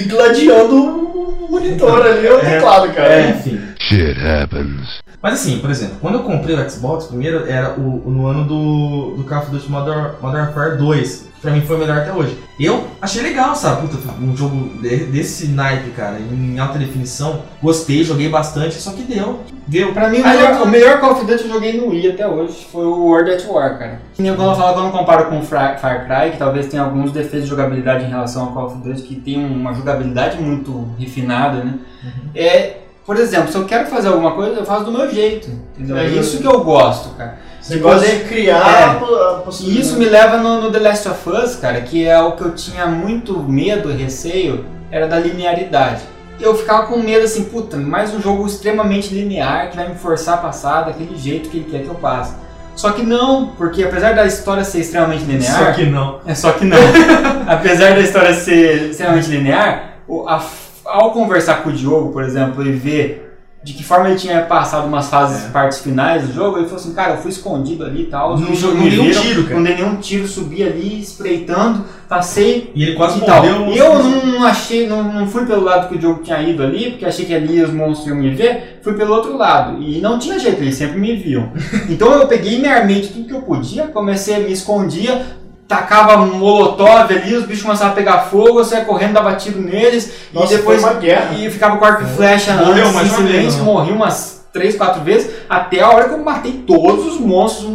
gladiando o monitor ali, o teclado, cara. É, enfim. Shit happens. Mas assim, por exemplo, quando eu comprei o Xbox, primeiro era o, o- no ano do, do Call of Duty Modern, Modern Warfare 2, que pra mim foi o melhor até hoje. Eu achei legal, sabe? Puta, um jogo de- desse naipe, cara, em alta definição. Gostei, joguei bastante, só que deu. Deu. Pra mim, o eu melhor, o melhor Call of Duty eu joguei no Wii até hoje foi o World at War, cara. Que nem quando eu falo, quando eu comparo com o Far Cry, que talvez tenha alguns defeitos de jogabilidade em relação ao Call of Duty, que tem uma jogabilidade muito refinada, né? É, por exemplo, se eu quero fazer alguma coisa, eu faço do meu jeito, entendeu? É isso que eu gosto, cara. Você gosta de criar É. a po- a E possibilidade. isso me leva no, no The Last of Us, cara, que é o que eu tinha muito medo e receio, era da linearidade. Eu ficava com medo assim, puta, mais um jogo extremamente linear que vai me forçar a passar daquele jeito que ele quer que eu passe. Só que não, porque apesar da história ser extremamente linear. Só que não. É só que não. Apesar da história ser extremamente linear, o- a- ao conversar com o Diogo, por exemplo, e ver de que forma ele tinha passado umas fases, É. partes finais do jogo, ele falou assim, cara, eu fui escondido ali e tal, Não- não dei um viram, tiro, cara. não dei nenhum tiro, subi ali, espreitando, passei E ele quase e tal. Eu não achei, não, não fui pelo lado que o jogo tinha ido ali, porque achei que ali os monstros iam me ver, fui pelo outro lado. E não tinha jeito, eles sempre me viam. Então eu peguei e me armei de tudo que eu podia, comecei, me escondia, tacava um molotov ali, os bichos começavam a pegar fogo, eu saia correndo, dava tiro neles, Nossa, e depois foi uma guerra. e ficava com arco e flecha Morreu antes, mais em silêncio, morri umas 3, 4 vezes, até a hora que eu matei todos os monstros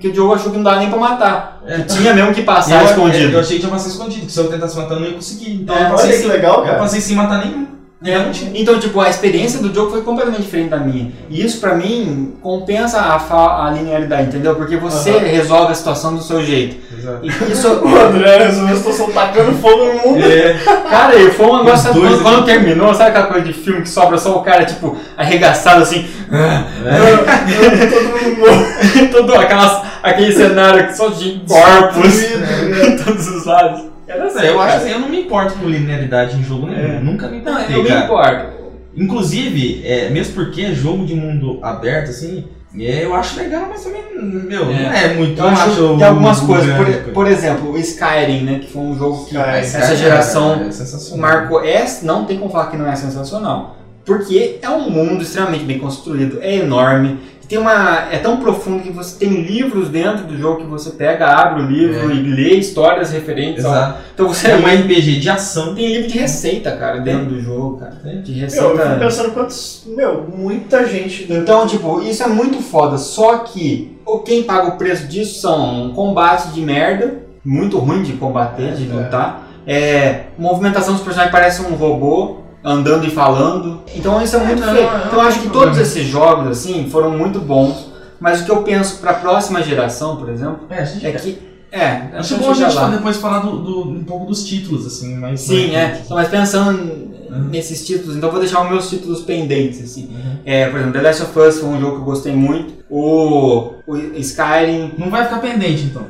que o Diogo achou que não dava nem pra matar. É. Que tinha mesmo que passar eu, escondido. Eu achei que tinha passado escondido, que se eu tentasse matar eu não ia conseguir. Então É, eu passei olha que legal, Eu cara. passei sem matar nenhum. É, então, tipo, a experiência do jogo foi completamente diferente da minha. E isso, pra mim, compensa a, a linearidade, entendeu? Porque você resolve a situação do seu jeito. Exato. E isso, O André resolveu a situação tacando fogo no mundo. É, cara, e foi um negócio, quando, quando terminou, sabe aquela coisa de filme que sobra só o cara, tipo, arregaçado assim, Todo mundo morto. todo aquelas, aquele cenário que só de corpos em todos os lados. Era É, eu acho assim, eu não me importo com linearidade em jogo nenhum. É. Nunca me Não, importei, eu me importo. Inclusive, é, mesmo porque é jogo de mundo aberto, assim, é, eu acho legal, mas também, meu, não é muito. Eu não acho que tem algumas um coisas, por, por exemplo, o Skyrim, né, que foi um jogo que Skyrim. Essa cara, geração é marcou. É, não tem como falar que não é sensacional. Porque é um mundo extremamente bem construído, é enorme, tem uma. é tão profundo que você tem livros dentro do jogo que você pega, abre o livro É. e lê histórias referentes ao. Exato. Então você É um RPG de ação. tem livro de receita, cara, dentro do jogo, cara. Tem. De Meu, eu fico receita. pensando quantos. Meu, muita gente dentro. Então, tipo, isso é muito foda. Só que o- quem paga o preço disso são um combate de merda, muito ruim de combater, de É. lutar. É, movimentação dos personagens parece um robô andando e falando. Então isso é muito não, feio. não, Então eu acho que todos esses jogos assim foram muito bons. Mas o que eu penso pra próxima geração, por exemplo, É, a é que é, Acho a bom a gente lá. depois falar do, do- um pouco dos títulos, assim, mas. Sim, mas- é. Então, mas pensando Uhum. nesses títulos, então vou deixar os meus títulos pendentes, assim. Uhum. É, por exemplo, The Last of Us foi um jogo que eu gostei muito. O, o Skyrim. Não vai ficar pendente, então.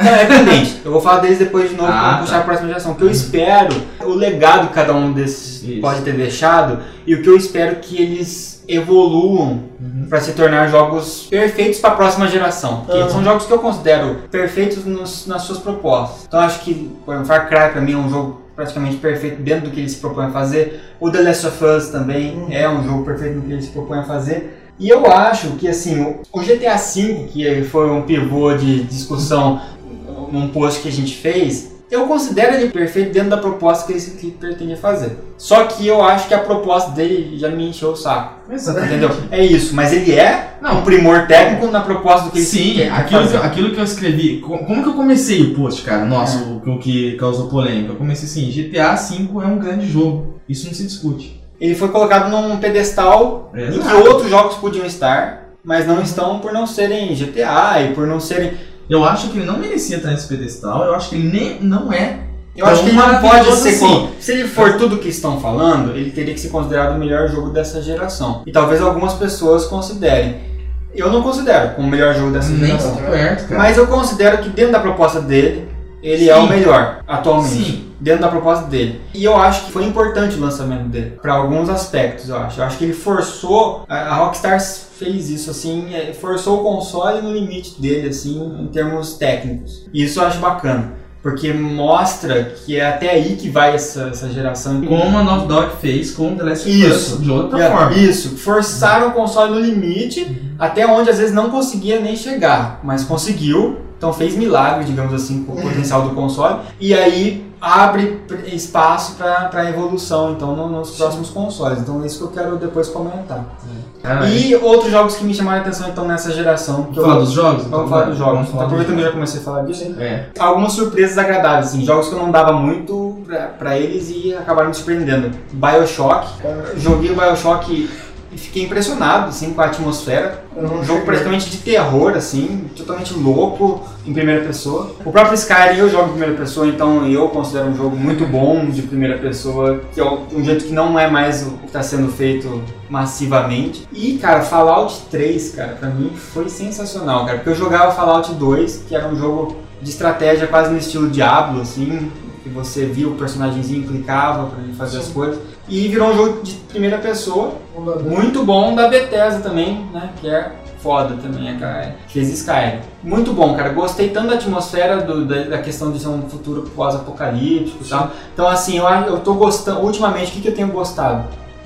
Não, é pendente. Eu vou falar deles depois de novo Ah, pra tá. puxar a próxima geração. O que eu espero, o legado que cada um desses Isso. pode ter deixado, e o que eu espero que eles evoluam Uhum. pra se tornar jogos perfeitos pra próxima geração. Porque Aham. são jogos que eu considero perfeitos nos- nas suas propostas. Então acho que, por exemplo, Far Cry pra mim é um jogo praticamente perfeito dentro do que ele se propõe a fazer. O The Last of Us também Uhum. é um jogo perfeito no que ele se propõe a fazer. E eu acho que assim, o- GTA V, que foi um pivô de discussão num post que a gente fez, eu considero ele perfeito dentro da proposta que ele, que ele pretende fazer. Só que eu acho que a proposta dele já me encheu o saco. Exatamente. Entendeu? É isso, mas ele é Não. um primor técnico na proposta do que ele Sim, quer aquilo que, fazer. aquilo que eu escrevi. co- Como que eu comecei o post, cara? Nossa, o, o que causou polêmica. Eu comecei assim: GTA V é um grande jogo. Isso não se discute. Ele foi colocado num pedestal em que Exato. outros jogos podiam estar, mas não estão por não serem GTA e por não serem. Eu acho que ele não merecia estar nesse pedestal. Eu acho que ele nem não é. Eu acho que ele não pode ser. assim. Se ele for tudo o que estão falando, ele teria que ser considerado o melhor jogo dessa geração. E talvez algumas pessoas considerem. Eu não considero como o melhor jogo dessa Nem geração. perto. Mas eu considero que dentro da proposta dele, ele Sim. é o melhor atualmente. Sim. Dentro da proposta dele. E eu acho que foi importante o lançamento dele. Pra alguns aspectos, eu acho. Eu acho que ele forçou. A Rockstar fez isso, assim. é, Forçou o console no limite dele, assim, em termos técnicos. E isso eu acho bacana. Porque mostra que é até aí que vai essa, essa geração. Como a Naughty Dog fez com The Last of Us. Isso. De outra É, forma. Isso, forçaram o console no limite, até onde às vezes não conseguia nem chegar, mas conseguiu, então fez milagre, digamos assim, com o potencial do console, e aí abre espaço para evolução então no- nos próximos consoles. Então é isso que eu quero depois comentar. Ah, E outros jogos que me chamaram a atenção então nessa geração. Que eu- falar dos jogos? Vamos Então, falar dos jogos. vamos Então, aproveitando que eu já comecei a falar disso, É. algumas surpresas agradáveis, assim, jogos que eu não dava muito pra eles e acabaram me surpreendendo. Bioshock, joguei o Bioshock e fiquei impressionado, assim, com a atmosfera. Não Um jogo praticamente de terror, assim, totalmente louco em primeira pessoa. O próprio Skyrim eu jogo em primeira pessoa, então eu considero um jogo muito bom de primeira pessoa, que é um jeito que não é mais o que está sendo feito massivamente. E, cara, Fallout 3, cara, pra mim foi sensacional, cara, porque eu jogava Fallout 2, que era um jogo de estratégia quase no estilo Diablo, assim, que você via o personagemzinho, clicava pra ele fazer as coisas. E virou um jogo de primeira pessoa, muito bom da Bethesda também, né? Que é foda também, a cara que fez Skyrim. Muito bom, cara. Gostei tanto da atmosfera do- da, da questão de ser um futuro pós-apocalíptico e tal. Então, assim, eu, eu tô gostando. Ultimamente, o que, que eu tenho gostado?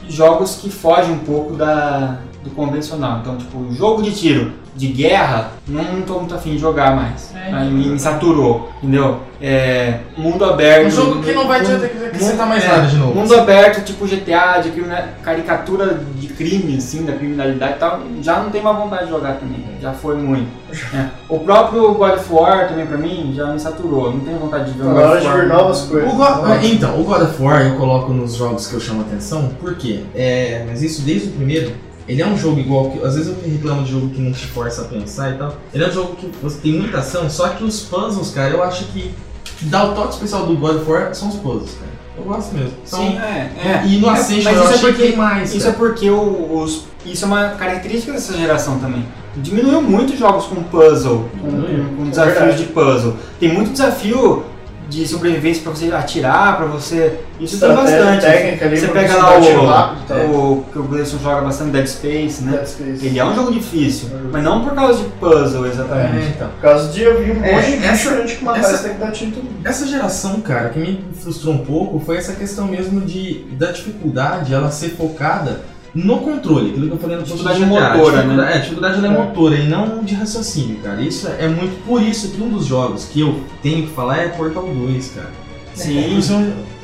Jogos que fogem um pouco da, do convencional. Então, tipo, jogo de tiro, de guerra, não tô muito afim de jogar mais. É, Aí me, me saturou, entendeu? É, mundo aberto. Um jogo que não vai te acrescentar mais é, nada de novo. Mundo aberto, tipo GTA, de crimina- caricatura de crime, assim, da criminalidade e tal, já não tem mais vontade de jogar também, já foi muito. É. O próprio God of War também pra mim já me saturou, não tenho vontade de God hora of de ver novas coisas. O God- Então, o God of War eu coloco nos jogos que eu chamo atenção, por quê? É, mas isso desde o primeiro. Ele é um jogo igual que. Às vezes eu reclamo de jogo que não te força a pensar e tal. Ele é um jogo que você tem muita ação, só que os puzzles, cara, eu acho que, que dá o toque especial do God of War são os puzzles, cara. Eu gosto mesmo. São- Sim, é, é. E no Ascension mas eu isso é achei porque- que tem mais. Isso é cara. porque o- os, isso é uma característica dessa geração também. Diminuiu muito jogos com puzzle, com, Diminuiu. com- com É desafios de puzzle. Tem muito desafio de sobrevivência pra você atirar, pra você. Isso tem Estratégia bastante. técnica ali você pega lá o, rápido tal. o que o Gleison joga bastante Dead Space, né? Dead Space. Ele é um jogo difícil, mas não por causa de puzzle exatamente. É, então. Por causa de eu vi um É, monte de bicho essa- diferente que matar, essa- você tem que dar tiro em tudo. Essa geração, cara, que me frustrou um pouco foi essa questão mesmo de da dificuldade ela ser focada no controle, aquilo que eu falei no post Dificuldade GTA. motora, dificuldade, né? É, dificuldade ela é, É. motora e não de raciocínio, cara. Isso é, é muito por isso que um dos jogos que eu tenho que falar é Portal 2, cara. Sim. É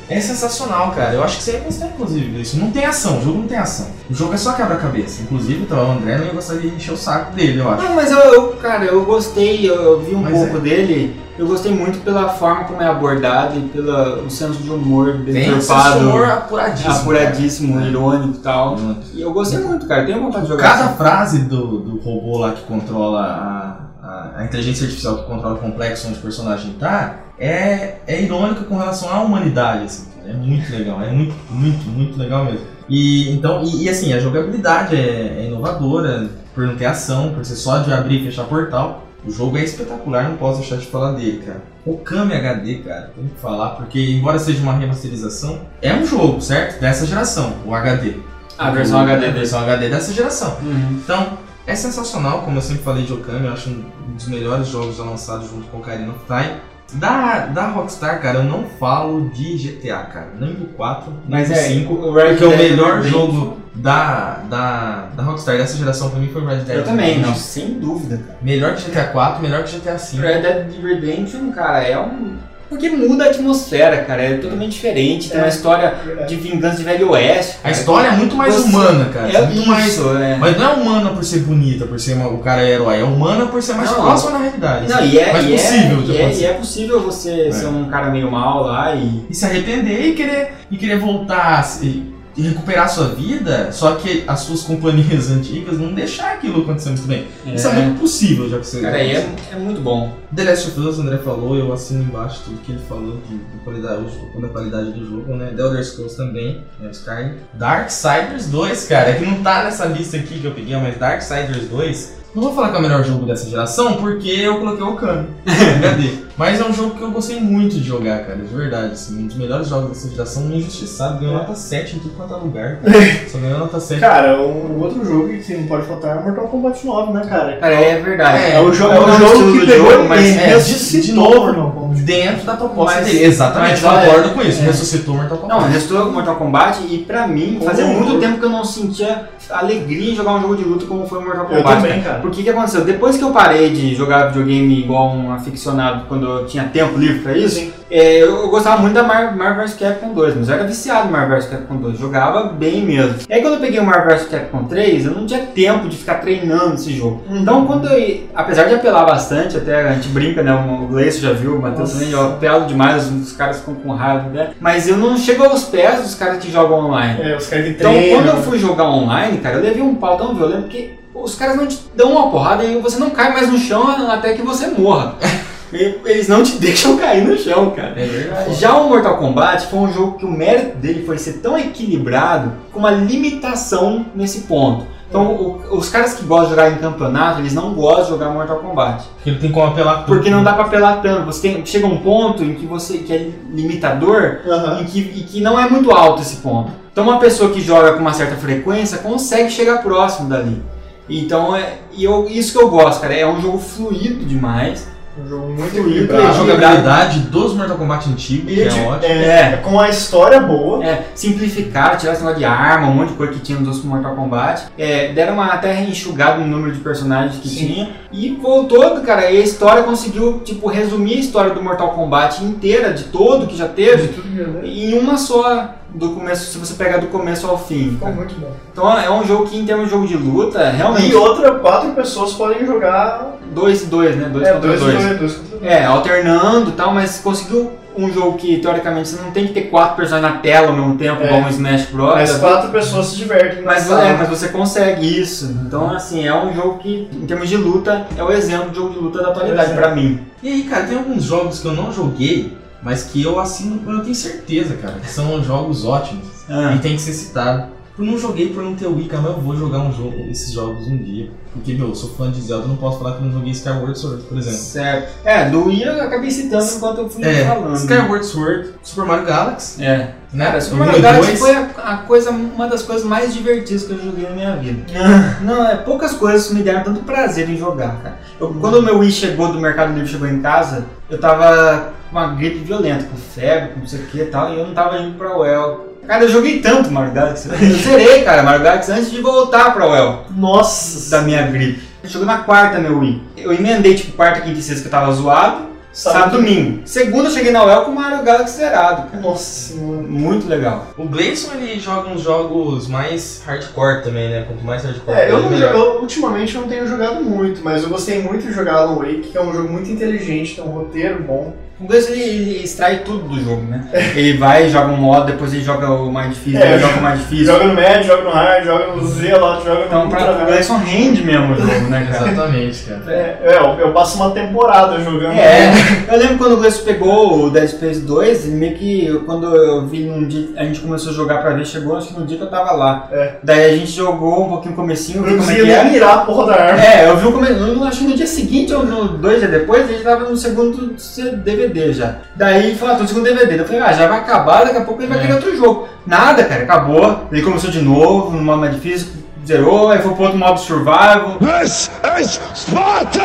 é sensacional, cara. Eu acho que você ia gostar, inclusive, disso. Não tem ação, o jogo não tem ação. O jogo é só quebra-cabeça. Inclusive, então, o André não ia gostar de encher o saco dele, eu acho. Não, mas eu, eu- cara, eu gostei, eu, eu vi um Mas pouco é. dele. Eu gostei muito pela forma como é abordado e pelo senso de humor Tem um deturpado, humor apuradíssimo. apuradíssimo, cara. irônico e tal. E eu gostei muito, cara. Tenho vontade de jogar. Cada assim. frase do, do robô lá que controla a, a, a inteligência artificial que controla o complexo onde o personagem tá é, é irônica com relação à humanidade, assim. É muito legal, é muito, muito, muito legal mesmo. E então, e, e, assim, a jogabilidade é, é inovadora, por não ter ação, por ser só de abrir e fechar portal. O jogo é espetacular, não posso deixar de falar dele, cara. O Kami HD, cara, tem que falar, porque embora seja uma remasterização, é um jogo, certo? Dessa geração, o HD. A versão HD A versão HD dessa geração. Uhum. Então, é sensacional, como eu sempre falei de Okami, eu acho um dos melhores jogos já lançados junto com Ocarina of Time. Da, da Rockstar, cara, eu não falo de GTA, cara, nem do 4, nem Mas do é, 5, o Red porque o Dead melhor Redemption- jogo da, da, da Rockstar dessa geração pra mim foi o Red Dead Eu também, não, sem dúvida, cara. Melhor que GTA 4, melhor que GTA 5. Red Dead Redemption, cara, é um. Porque muda a atmosfera, cara. É totalmente diferente. Tem É. uma história Verdade. de vingança de Velho Oeste. A cara. história é muito mais Você- humana, cara. É muito isso, mais. é. Mas não é humana por ser bonita, por ser uma- o cara é herói, é humana por ser mais Não. próxima da realidade. Não, e é, mais e é- possível de e é, acontecer. e é possível você ser um cara meio mal lá e. e se arrepender e querer, e querer voltar e, e recuperar sua vida, só que as suas companhias antigas não deixar aquilo acontecer muito bem. Isso é muito possível, já que você. Cara, aí é, é muito bom. The Last of Us, o André falou, eu assino embaixo tudo que ele falou de, de qualidade, da qualidade do jogo, né? The Elder Scrolls também, né? Skyrim. Darksiders 2, cara, é que não tá nessa lista aqui que eu peguei, mas Darksiders 2. Não vou falar que é o melhor jogo dessa geração, porque eu coloquei o Kami, HD. Mas é um jogo que eu gostei muito de jogar, cara, de verdade. Assim, um dos melhores jogos dessa geração, um injustiçado, ganhou nota 7 em tudo quanto é lugar. Cara. Só ganhou nota 7. Cara, um outro jogo que não pode faltar é Mortal Kombat 9, né, cara? Cara, é verdade. É, É o jogo, é é o jogo que do pegou jogo, mas é, de- ressuscitou de novo, Mortal Kombat. Dentro da proposta Mas- dele. Exatamente, mas olha, concordo com isso. é. Ressuscitou Mortal Kombat. Não, restou Mortal Kombat e pra mim, fazia muito tempo que eu não sentia alegria em jogar um jogo de luta como foi Mortal Eu Kombat. também, cara. Porque o que aconteceu? Depois que eu parei de jogar videogame igual um aficionado, quando eu tinha tempo livre pra isso, é, eu, eu gostava muito da Mar- Marvel vs Capcom 2, mas eu era viciado em Marvel vs Capcom 2, jogava bem mesmo. E aí quando eu peguei o Marvel vs Capcom 3, eu não tinha tempo de ficar treinando esse jogo. Então quando eu, apesar de apelar bastante, até a gente brinca, né, o Gleice já viu, o Matheus também, eu apelo demais, os caras ficam com raiva, né? Mas eu não chego aos pés dos caras que jogam online. É, os caras que Então, treinam. quando eu fui jogar online, cara, eu levei um pau tão violento que os caras não te dão uma porrada e você não cai mais no chão até que você morra. Eles não te deixam cair no chão, cara. É verdade. Já o Mortal Kombat foi um jogo que o mérito dele foi ser tão equilibrado com uma limitação nesse ponto. Então, o- os caras que gostam de jogar em campeonato, eles não gostam de jogar Mortal Kombat. Porque ele tem como apelar tudo. Porque não dá pra apelar tanto. Você tem, chega um ponto em que você que é limitador em que, e que não é muito alto esse ponto. Então uma pessoa que joga com uma certa frequência consegue chegar próximo dali. Então é e eu, isso que eu gosto, cara. É um jogo fluido demais. Um jogo muito Fluido, A equilibrado. jogabilidade dos Mortal Kombat antigos, que é ótimo. é, É. é com a história boa. É, simplificaram, tiraram esse negócio de arma, um monte de coisa que tinha nos outros Mortal Kombat. É, deram uma até enxugada no número de personagens que Sim. tinha. E voltou, cara, e a história conseguiu, tipo, resumir a história do Mortal Kombat inteira, de todo que já teve, em uma só. Do começo, se você pegar do começo ao fim. Ficou muito bom. Então é um jogo que, em termos de jogo de luta, realmente. E outra, quatro pessoas podem jogar. 2 e 2, né? 2 É, contra dois, 2. dois, dois contra dois. É, alternando e tal, mas conseguiu um jogo que, teoricamente, você não tem que ter quatro personagens na tela ao mesmo tempo, É. igual um Smash Bros. Mas quatro pessoas se divertem Mas, é, mas você consegue isso. Então, assim, é um jogo que, em termos de luta, é o exemplo de jogo de luta da atualidade é. pra mim. E aí, cara, tem alguns jogos que eu não joguei, mas que eu assino, eu tenho certeza, cara, que são jogos ótimos. Ah. E tem que ser citado. Eu não joguei por não ter Wii, cara, mas eu vou jogar um jogo, esses jogos um dia. Porque, meu, eu sou fã de Zelda, eu não posso falar que eu não joguei Skyward Sword, por exemplo. Certo. É, do Wii eu acabei citando enquanto eu fui É, falando. Skyward Sword, Super Mario Galaxy, É. né? Cara, Super Mario Galaxy dois. foi a, a coisa, uma das coisas mais divertidas que eu joguei na minha vida. Não, é, poucas coisas me deram tanto prazer em jogar, cara. Eu- quando o meu Wii chegou do Mercado Livre, chegou em casa, eu tava com uma gripe violenta, com febre, com não sei o que e tal, e eu não tava indo pra UEL. Cara, eu joguei tanto Mario Galaxy. Eu zerei, cara, Mario Galaxy antes de voltar pra UEL, Nossa! da minha gripe. Eu joguei na quarta, meu Wii. Eu emendei, tipo, quarta, quinta e sexta que eu tava zoado. Sábado, domingo. Segunda eu cheguei na UEL com o Mario Galaxy zerado, cara. Nossa senhora. Muito legal. O Gleison, ele joga uns jogos mais hardcore também, né? Quanto mais hardcore, É, eu não eu, ultimamente eu não tenho jogado muito, mas eu gostei muito de jogar Alan Wake, que é um jogo muito inteligente, tem um roteiro bom. O Gus ele, ele extrai tudo do jogo, né? Ele vai, joga um modo, depois ele joga o mais difícil, É, ele joga o mais difícil. Joga no médio, joga no hard, joga no Z lá, joga no Então, ultra pra, o. Gleison rende mesmo o jogo, né, cara? Exatamente, cara. É, é, eu, eu passo uma temporada jogando. É, eu lembro quando o Gleison pegou o Dead Space 2, e meio que quando eu vi num dia, a gente começou a jogar pra ver, chegou acho que no dia que eu tava lá. É. Daí a gente jogou um pouquinho o comecinho, Eu viu não como é que nem mirar a porra da arma. É, eu vi o começo, acho que no dia seguinte ou no dois dias depois, a gente tava no segundo DVD já. Daí falou, ah, tô no segundo DVD. Eu falei, ah, já vai acabar, daqui a pouco ele vai É. querer outro jogo. Nada, cara, acabou. Ele começou de novo, no modo mais difícil, zerou, aí foi pro outro modo survival, This is Sparta!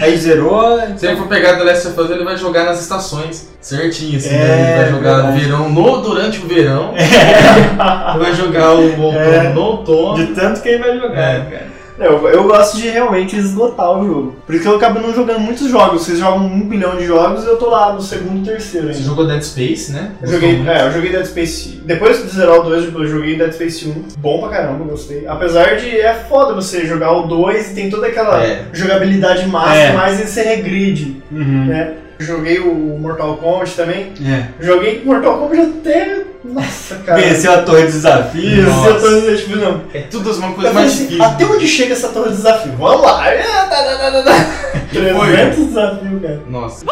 aí zerou. Se ele for pegar The Last of Us, ele vai jogar nas estações certinho, assim, É, né? Ele vai jogar verdade. verão no, durante o verão. Ele vai jogar o outono É. no outono. De tanto que ele vai jogar, É. cara. É, Eu, eu gosto de realmente esgotar o jogo. Por isso que eu acabo não jogando muitos jogos. Vocês jogam um bilhão de jogos e eu tô lá no segundo e terceiro Você ainda. jogou Dead Space, né? Eu joguei, é, eu joguei Dead Space. Depois de zerar o 2, eu joguei Dead Space 1. Bom pra caramba, gostei. Apesar de é foda você jogar o 2 e tem toda aquela É. jogabilidade massa, É. mas você regride, Uhum. né? Joguei o Mortal Kombat também. É. Joguei Mortal Kombat até. Nossa, cara. Venceu a torre de desafio. Nossa. Eu tô tipo, não. É tudo uma Eu coisa mais assim, difícil. até onde chega essa torre de desafio? Vamos lá! É, tá, tá, tá, tá, tá. 300 desafios, cara. Nossa.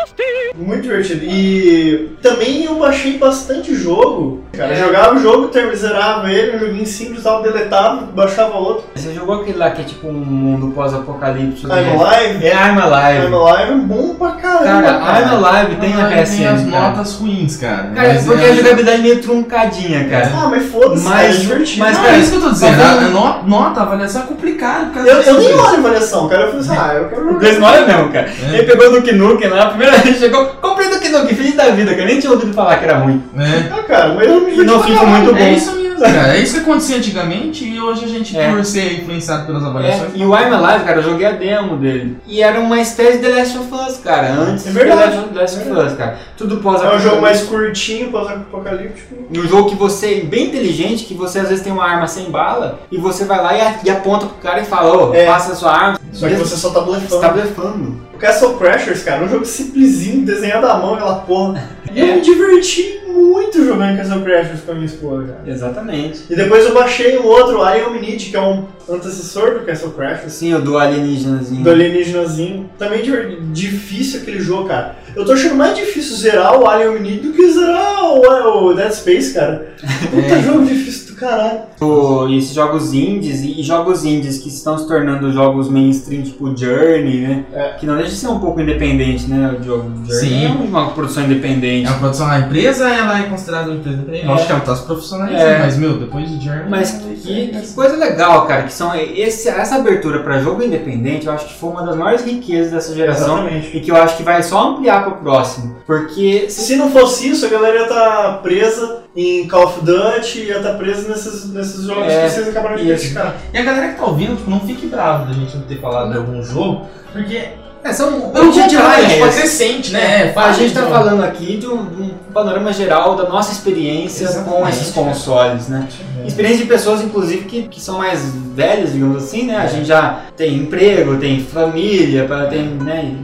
Muito divertido. E também eu baixei bastante jogo. Cara, É. eu jogava o jogo, zerava ele, um joguinho simples, tava deletava, baixava outro. Você jogou aquele lá que é tipo um mundo pós-apocalipse? I'm Alive. É I'm Alive. I'm Alive é bom pra caramba. Cara, cara. I'm Alive tem a Ah, tem PSN, as cara. notas ruins, cara. Cara, Mas porque é- a jogabilidade é meio truncadinha, cara. Ah, mas foda-se, Mas- cara, é divertido. mas, Não, cara, é isso que eu tô dizendo. tá nota, avaliação é complicada. por causa eu, eu nem cara. olho avaliação, cara. Eu falei assim, ah, eu quero jogar. Não olha mesmo, cara. É. Ele pegou o Duke Nukem lá, a primeira vez chegou, comprei Duke Nukem, feliz da vida, cara. Nem tinha ouvido falar que era ruim. É. Ah, cara, mas eu me E foi caralho. muito bom. É isso mesmo, cara. É isso que acontecia antigamente e hoje a gente, É. por ser influenciado pelas É, avaliações. e o I'm Alive, cara, eu joguei a demo dele. E era uma espécie de The Last of Us, cara. Antes É de verdade. The Last- of Us, cara. Tudo pós É um jogo mais curtinho, pós-apocalíptico. E um jogo que você, bem inteligente, que você às vezes tem uma arma sem bala e você vai lá e, e aponta pro cara e fala, ô, É. passa a sua arma. Só que você só tá blefando. Você tá blefando. O Castle Crashers, cara, um jogo simplesinho, desenhado à mão, aquela porra. E eu É. me diverti muito jogando Castle Crashers com a minha esposa. Exatamente. E depois eu baixei um outro, Alien Omnite, que é um antecessor do Castle Crashers. Sim, o do alienígenazinho. Do alienígenazinho. Também di- difícil aquele jogo, cara. Eu tô achando mais difícil zerar o Alien Omnido do que zerar o, o Dead Space, cara. Puta jogo difícil do caralho. O- e esses jogos indies e, jogos indies que estão se tornando jogos mainstream, tipo Journey, né? É. Que não deixa de ser um pouco independente, né? O jogo Journey Sim. é uma produção independente. É uma produção, a empresa ela é considerada uma empresa independente. É. Acho que ela tá se profissionalizando, É. mas meu, depois de Journey. Mas que, que coisa legal, cara, que são esse, essa abertura para jogo independente, eu acho que foi uma das maiores riquezas dessa geração Exatamente. e que eu acho que vai só ampliar para o próximo, porque Se não fosse isso, a galera ia estar presa em Call of Duty, ia estar presa nesses, nesses jogos É, que vocês acabaram de criticar. E a galera que tá ouvindo, tipo, não fique bravo da gente não ter falado de algum jogo, porque é, são, o objetivo é é, tipo, crescente, né? A Fala gente de tá jogo. falando aqui de um, um panorama geral da nossa experiência com Exatamente, esses cara. consoles, né? Experiência de pessoas, inclusive, que, que são mais velhas, digamos assim, né? A gente já tem emprego, tem família, tem né,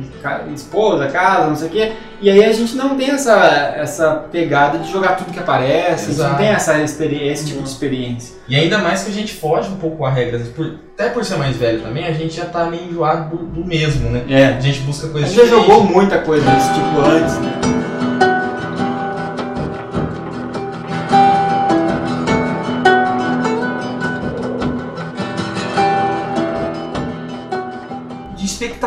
esposa, casa, não sei o quê. E aí a gente não tem essa, essa pegada de jogar tudo que aparece, a gente não Exato. tem essa experi- esse tipo de experiência. E ainda mais que a gente foge um pouco a regras, por- até por ser mais velho também, a gente já tá meio enjoado do, do mesmo, né? É. A gente busca A coisas gente já jogou muita coisa desse tipo antes, né?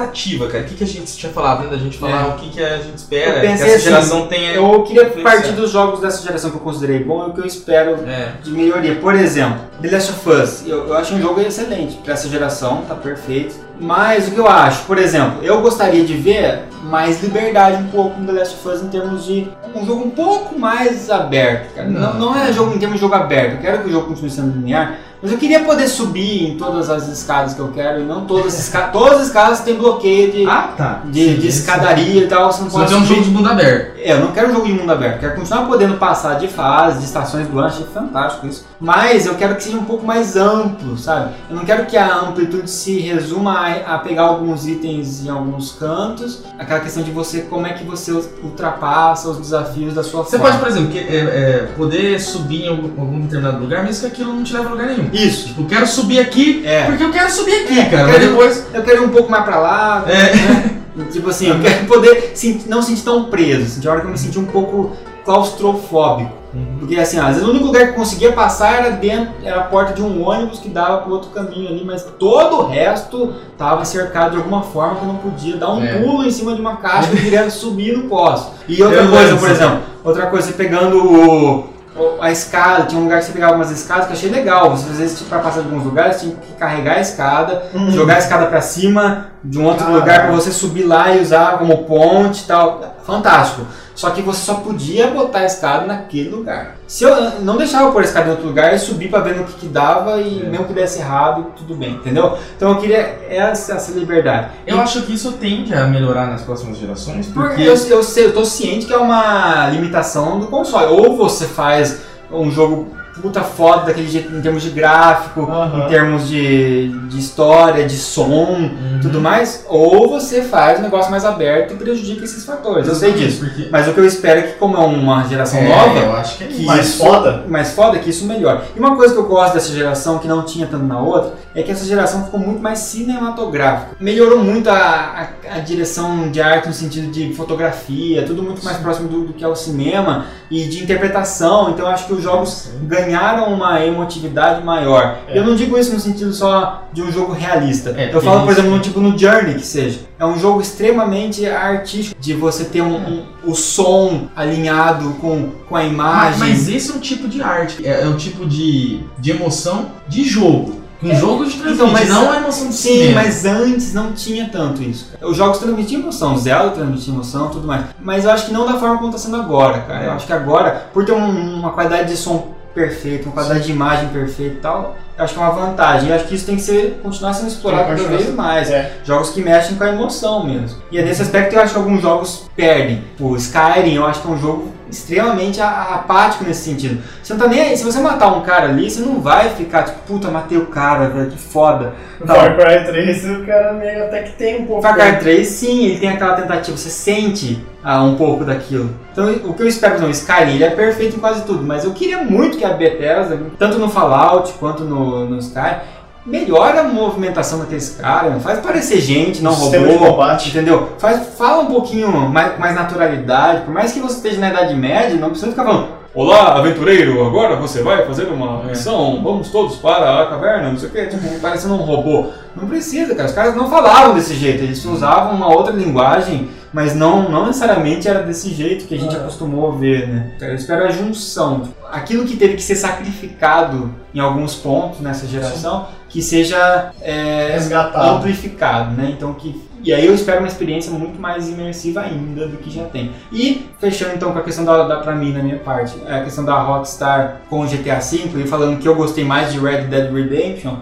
Expectativa, cara. O que, que a gente tinha falado, né? Da gente falar É. o que, que a gente espera, que essa assim, geração tenha. Eu queria partir dos jogos dessa geração que eu considerei bom e o que eu espero É. de melhoria. Por exemplo, The Last of Us, eu, eu acho um jogo excelente para essa geração, tá perfeito. Mas o que eu acho, por exemplo, eu gostaria de ver mais liberdade um pouco no The Last of Us em termos de um jogo um pouco mais aberto, cara. Não, não é jogo em termos de jogo aberto, eu quero que o jogo continue sendo linear, mas eu queria poder subir em todas as escadas que eu quero e não todas as escadas. Todas as escadas têm bloqueio de, Ah, tá. de, Sim, de escadaria e tal, você não pode tem um jogo de mundo aberto. é, eu não quero um jogo de mundo aberto, quero continuar podendo passar de fase, de estações do ano, achei fantástico isso. Mas eu quero que seja um pouco mais amplo, sabe? Eu não quero que a amplitude se resuma a, a pegar alguns itens em alguns cantos, aquela questão de você, como é que você ultrapassa os desafios da sua Você forma. pode, por exemplo, que- é, é, poder subir em algum, algum determinado lugar, mesmo que aquilo não te leve a lugar nenhum. Isso, Tipo, eu quero subir aqui é. porque eu quero subir aqui, É, cara. eu quero- depois. Eu quero ir um pouco mais pra lá, É. né? Tipo assim, eu quero poder não sentir tão preso, sentir a hora que eu me senti um pouco claustrofóbico. Porque assim, às vezes o único lugar que eu conseguia passar era dentro, era a porta de um ônibus que dava para outro caminho ali, mas todo o resto estava cercado de alguma forma que eu não podia dar um É. pulo em cima de uma caixa eu queria subir no posto. E outra Eu coisa, por exemplo, outra coisa, pegando o- a escada, tinha um lugar que você pegava umas escadas que eu achei legal. Você às vezes para passar de alguns lugares tinha que carregar a escada, jogar a escada para cima de um outro Caralho. lugar para você subir lá e usar como ponte e tal. Fantástico. Só que você só podia botar a escada naquele lugar. Se eu não deixava eu pôr a escada em outro lugar e subir pra ver no que, que dava e É. mesmo que desse errado, tudo bem, entendeu? Então eu queria essa, essa liberdade. Eu acho que isso tende a melhorar nas próximas gerações, Porque porque. eu, eu, sei, eu tô ciente que é uma limitação do console. Ou você faz um jogo puta foda daquele jeito em termos de gráfico, Aham. em termos de, de história, de som, Uhum. tudo mais, ou você faz um negócio mais aberto e prejudica esses fatores. Eu sei disso. Porque... Mas o que eu espero é que, como é uma geração É, nova, eu acho que é que. Mais isso- foda? mais foda, que isso melhore. E uma coisa que eu gosto dessa geração, que não tinha tanto na outra, é que essa geração ficou muito mais cinematográfica. Melhorou muito a, a, a direção de arte no sentido de fotografia, tudo muito mais próximo do, do que é o cinema e de interpretação. Então acho que os jogos ganharam uma emotividade maior. É. Eu não digo isso no sentido só de um jogo realista. É, eu falo, por exemplo, no tipo no Journey que seja. É um jogo extremamente artístico, de você ter um, um- o som alinhado com, com a Mas, imagem. mas esse é um tipo de arte, é, é um tipo de, de emoção de jogo. Um É, jogo de transmite, então, mas- não a emoção de Sim, cinema. mas antes não tinha tanto isso. Os jogos transmitiam emoção, Zelda transmitia emoção tudo mais. Mas eu acho que não da forma como está sendo agora, cara. Eu acho que agora, por ter um- uma qualidade de som perfeita, uma qualidade de imagem perfeita e tal, acho que é uma vantagem. Eu acho que isso tem que ser, continuar sendo explorado cada vez mais. É. Jogos que mexem com a emoção mesmo. E é nesse aspecto que eu acho que alguns jogos perdem. O Skyrim, eu acho que é um jogo extremamente apático nesse sentido. Você não tá nem aí. Se você matar um cara ali, você não vai ficar tipo, puta, matei o cara, velho, que foda. Tal. Far Cry 3 o cara meio até que tem um pouco. Far Cry 3, sim, ele tem aquela tentativa, você sente ah, um pouco daquilo. Então, o que eu espero, por exemplo, Skyrim, ele é perfeito em quase tudo, mas eu queria muito que a Bethesda, tanto no Fallout quanto no, no Sky, melhora a movimentação daqueles caras, faz parecer gente, não O robô. Entendeu? Faz, fala um pouquinho mais, mais naturalidade. Por mais que você esteja na Idade Média, não precisa ficar falando. Olá, aventureiro, agora você vai fazer uma missão, vamos todos para a caverna, não sei o que, tipo, parecendo um robô. Não precisa, cara, os caras não falavam desse jeito, eles usavam uma outra linguagem, mas não, não necessariamente era desse jeito que a gente acostumou a ver, né? Eu espero a junção, aquilo que teve que ser sacrificado em alguns pontos nessa geração, que seja é, Resgatado. amplificado, né? Então que e aí eu espero uma experiência muito mais imersiva ainda do que já tem. E fechando então com a questão da, da pra mim na minha parte, a questão da Rockstar com o GTA V e falando que eu gostei mais de Red Dead Redemption.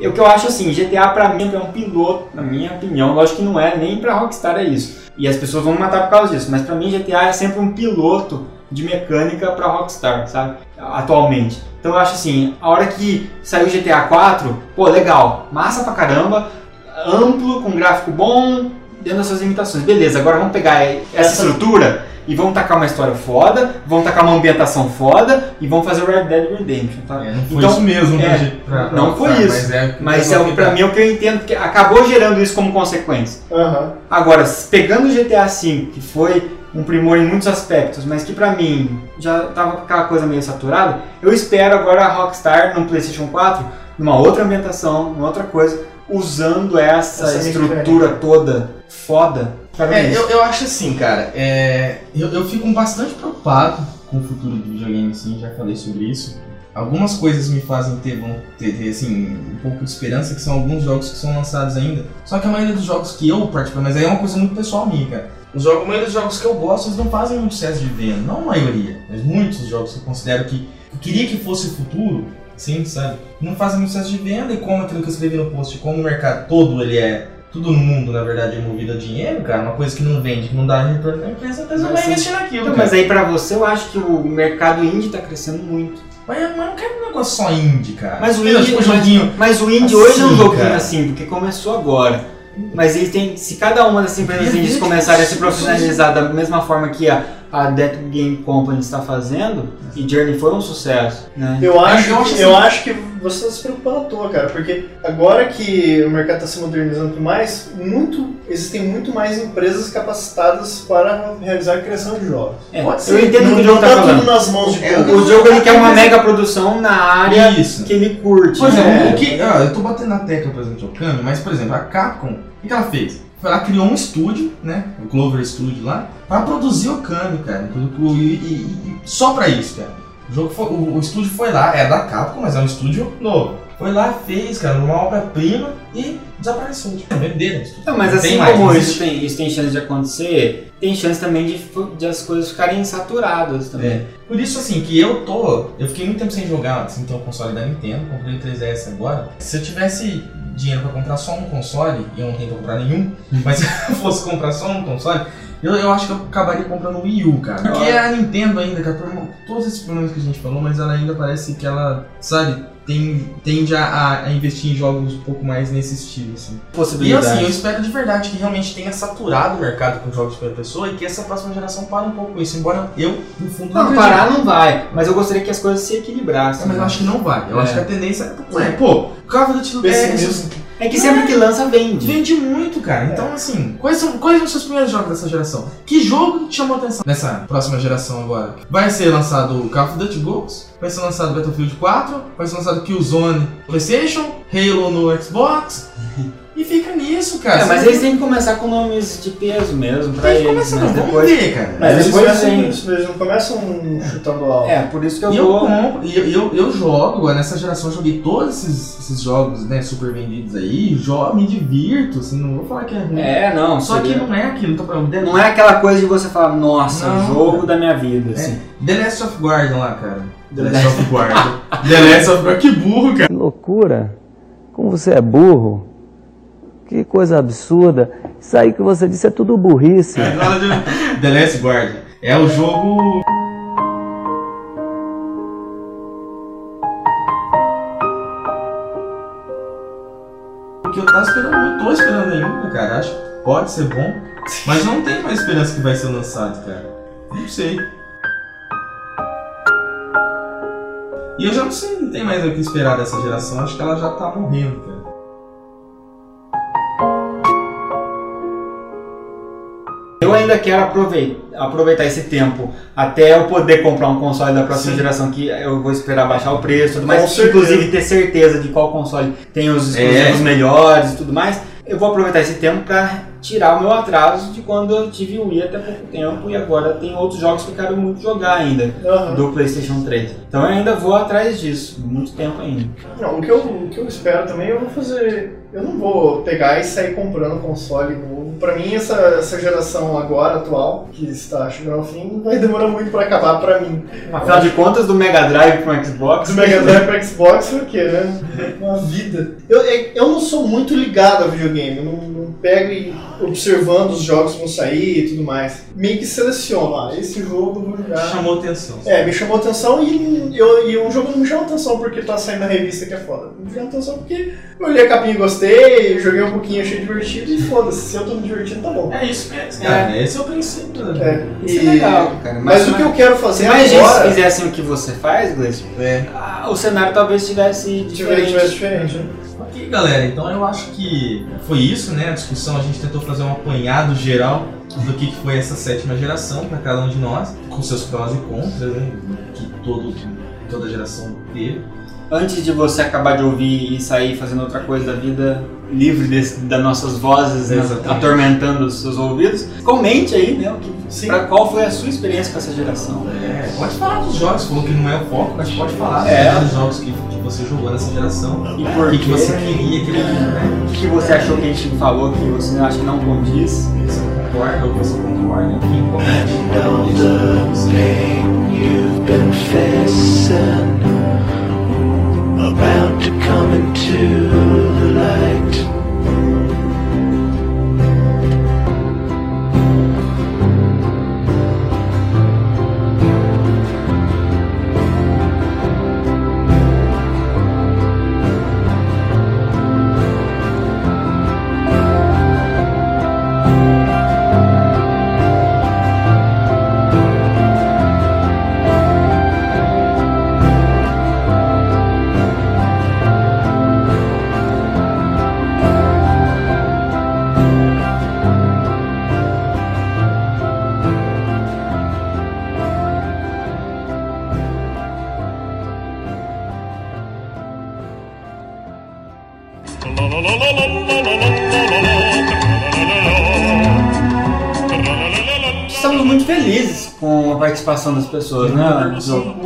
O que eu acho assim, GTA pra mim é um piloto, na minha opinião, lógico que não é, nem pra Rockstar é isso. E as pessoas vão me matar por causa disso, mas pra mim GTA é sempre um piloto de mecânica pra Rockstar, sabe? Atualmente. Então eu acho assim, a hora que saiu GTA 4, pô, legal, massa pra caramba, amplo, com gráfico bom, dentro das suas limitações. Beleza, agora vamos pegar Essa- estrutura e vamos tacar uma história foda, vamos tacar uma ambientação foda e vamos fazer o Red Dead Redemption, tá? É, não foi Então, isso mesmo, é, né, pra- pra não foi isso. Mas, é, Mas é, o- pra mim é o que eu entendo, porque acabou gerando isso como consequência. Aham. Agora, pegando o GTA V, que foi um primor em muitos aspectos, mas que pra mim já tava com aquela coisa meio saturada, eu espero agora a Rockstar no PlayStation 4, numa outra ambientação, numa outra coisa, usando essa, Essa estrutura toda foda. É, mim, eu, eu acho assim, cara, é, eu, eu fico bastante preocupado com o futuro do videogame, assim, já falei sobre isso. Algumas coisas me fazem ter, ter, ter, assim, um pouco de esperança, que são alguns jogos que são lançados ainda. Só que a maioria dos jogos que eu participo, mas aí é uma coisa muito pessoal minha, cara. Os jogos, a maioria dos jogos que eu gosto, eles não fazem muito sucesso de venda. Não a maioria, mas muitos jogos que eu considero que eu queria que fosse o futuro, sim, sabe? Não fazem muito sucesso de venda e como aquilo que eu escrevi no post, como o mercado todo ele é tudo no mundo, na verdade, é movido a dinheiro, cara. Uma coisa que não vende, que não dá retorno pra empresa, a Mas vai sim. investir naquilo, Então, mas aí pra você eu acho que o mercado indie tá crescendo muito. Mas, mas não quero um negócio só indie, cara. Mas o indie, tipo, um joguinho. mas o indie assim, hoje é um joguinho cara. assim, porque começou agora. Mas ele tem, se cada uma dessas empresas indies começarem a se profissionalizar da mesma forma que a, a Death Game Company está fazendo, e Journey foi um sucesso, né? Eu acho, eu acho que, eu assim- acho que você está se preocupando à toa, cara, porque agora que o mercado está se modernizando mais, muito, existem muito mais empresas capacitadas para realizar a criação de jogos. É, Pode eu ser. entendo o não que o Diogo tá tá tudo nas mãos de É. O Diogo ele quer uma mega produção na área Isso. que ele curte. Por exemplo, né? o que, ah, eu tô batendo na tecla, por exemplo, de Okami, mas, por exemplo, a Capcom, o que ela fez? Ela criou um estúdio, né? O Clover Studio lá, pra produzir Okami, cara. E, e- e- só pra isso, cara. O, jogo foi- o, o estúdio foi lá, é da Capcom, mas é um estúdio novo. Foi lá, fez, cara, uma obra-prima e desapareceu. Tipo, venderam o. Não, mas assim tem como isso tem, isso tem chance de acontecer, tem chance também de, de as coisas ficarem saturadas também. É. Por isso, assim, que eu tô. Eu fiquei muito tempo sem jogar, assim, então o console da Nintendo, comprei o 3DS agora. Se eu tivesse dinheiro pra comprar só um console, e eu não tenho pra comprar nenhum, mas se eu fosse comprar só um console, eu, eu acho que eu acabaria comprando o Wii U, cara. Porque a Nintendo ainda, cara, todos esses problemas que a gente falou, mas ela ainda parece que ela, sabe, tem, tende a, a investir em jogos um pouco mais nesse estilo, assim. E assim, eu espero de verdade que realmente tenha saturado o mercado com jogos de primeira pessoa e que essa próxima geração pare um pouco com isso, embora eu, no fundo, Não, acredite. parar não vai, mas eu gostaria que as coisas se equilibrassem. É, mas eu né? acho que não vai. Eu É. acho que a tendência é. Pô, Call of Duty Pessimismo. É que sempre que lança, vende. vende muito, cara. Então, assim, quais são, quais são os seus primeiros jogos dessa geração? Que jogo te chamou a atenção nessa próxima geração agora? Vai ser lançado Call of Duty Ghosts? Vai ser lançado Battlefield 4? Vai ser lançado Killzone PlayStation? Halo no Xbox? E fica nisso, cara. É, mas eles têm que começar com nomes de peso mesmo pra que eles, começar, mas não. Vamos depois... ver, cara. Mas eles, depois começam, vem. eles não começam chutando alto. É, por isso que eu E eu compro, e eu, eu, eu jogo, agora nessa geração eu joguei todos esses, esses jogos, né, super vendidos aí, jogo, me divirto, assim, não vou falar que é ruim. É, não, Só que seria- não é aquilo, tô falando. The, não é aquela coisa de você falar, nossa, Não, jogo cara. da minha vida, assim. The Last of Guardian lá, cara. The The Last of Guardian. The Last of Guardian, que burro, cara. Que loucura! Como você é burro! Que coisa absurda! Isso aí que você disse é tudo burrice. Fala de The Last Guardian. É o jogo. Que eu tava esperando, eu tô esperando ainda, cara. Acho que pode ser bom. Mas não tem mais esperança que vai ser lançado, cara. Não sei. E eu já não sei, não tem mais o que esperar dessa geração, acho que ela já tá morrendo, cara. Eu ainda quero aproveitar, aproveitar esse tempo até eu poder comprar um console da próxima Sim. geração que eu vou esperar baixar o preço, e tudo mais, Com certeza. inclusive ter certeza de qual console tem os exclusivos É. melhores e tudo mais. Eu vou aproveitar esse tempo para tirar o meu atraso de quando eu tive o Wii até pouco tempo e agora tem outros jogos que eu quero muito jogar ainda Aham. do PlayStation 3. Então eu ainda vou atrás disso, muito tempo ainda. Não, o que, eu, o que eu espero também, eu vou fazer. Eu não vou pegar e sair comprando console novo. Pra mim, essa, essa geração agora, atual, que está chegando ao fim, vai demorar muito pra acabar pra mim. Afinal de contas, do Mega Drive pro Xbox, Do Mega Drive pra Xbox o quê, né? Uma vida. Eu, é- eu não sou muito ligado a videogame, não, não pego e observando os jogos que vão sair e tudo mais. Meio que seleciono, ah, esse jogo eu vou jogar. Chamou atenção. É, me chamou atenção e, eu, e um jogo não me chamou atenção porque tá saindo na revista que é foda. Me chamou atenção porque eu olhei a capinha e gostei, joguei um pouquinho, achei divertido e foda-se, se eu tô me divertindo, tá bom. É isso mesmo, cara. Esse é o princípio. né? É, Isso é legal, cara. Mas, o que eu quero Se fazer mais gente agora fizessem o que você faz, Gleice, É. ah, o cenário talvez estivesse tivesse diferente. diferente, né? Ok, galera, então eu acho que foi isso, né? A discussão, a gente tentou fazer um apanhado geral do que que foi essa sétima geração para cada um de nós, com seus prós e contras, né? Que todo, toda geração teve. Antes de você acabar de ouvir e sair fazendo outra coisa da vida, livre desse, das nossas vozes né, atormentando os seus ouvidos, comente aí, né? O que, Sim. pra qual foi a sua experiência com essa geração. É, pode falar dos jogos, falou que não é o foco, mas pode falar É. dos jogos que, que você jogou nessa geração. E O por que, que você queria que ele né? O que você achou que a gente falou que você acha que não condiz? Você concorda ou você concorda? Quem know about to come into participação das pessoas, né?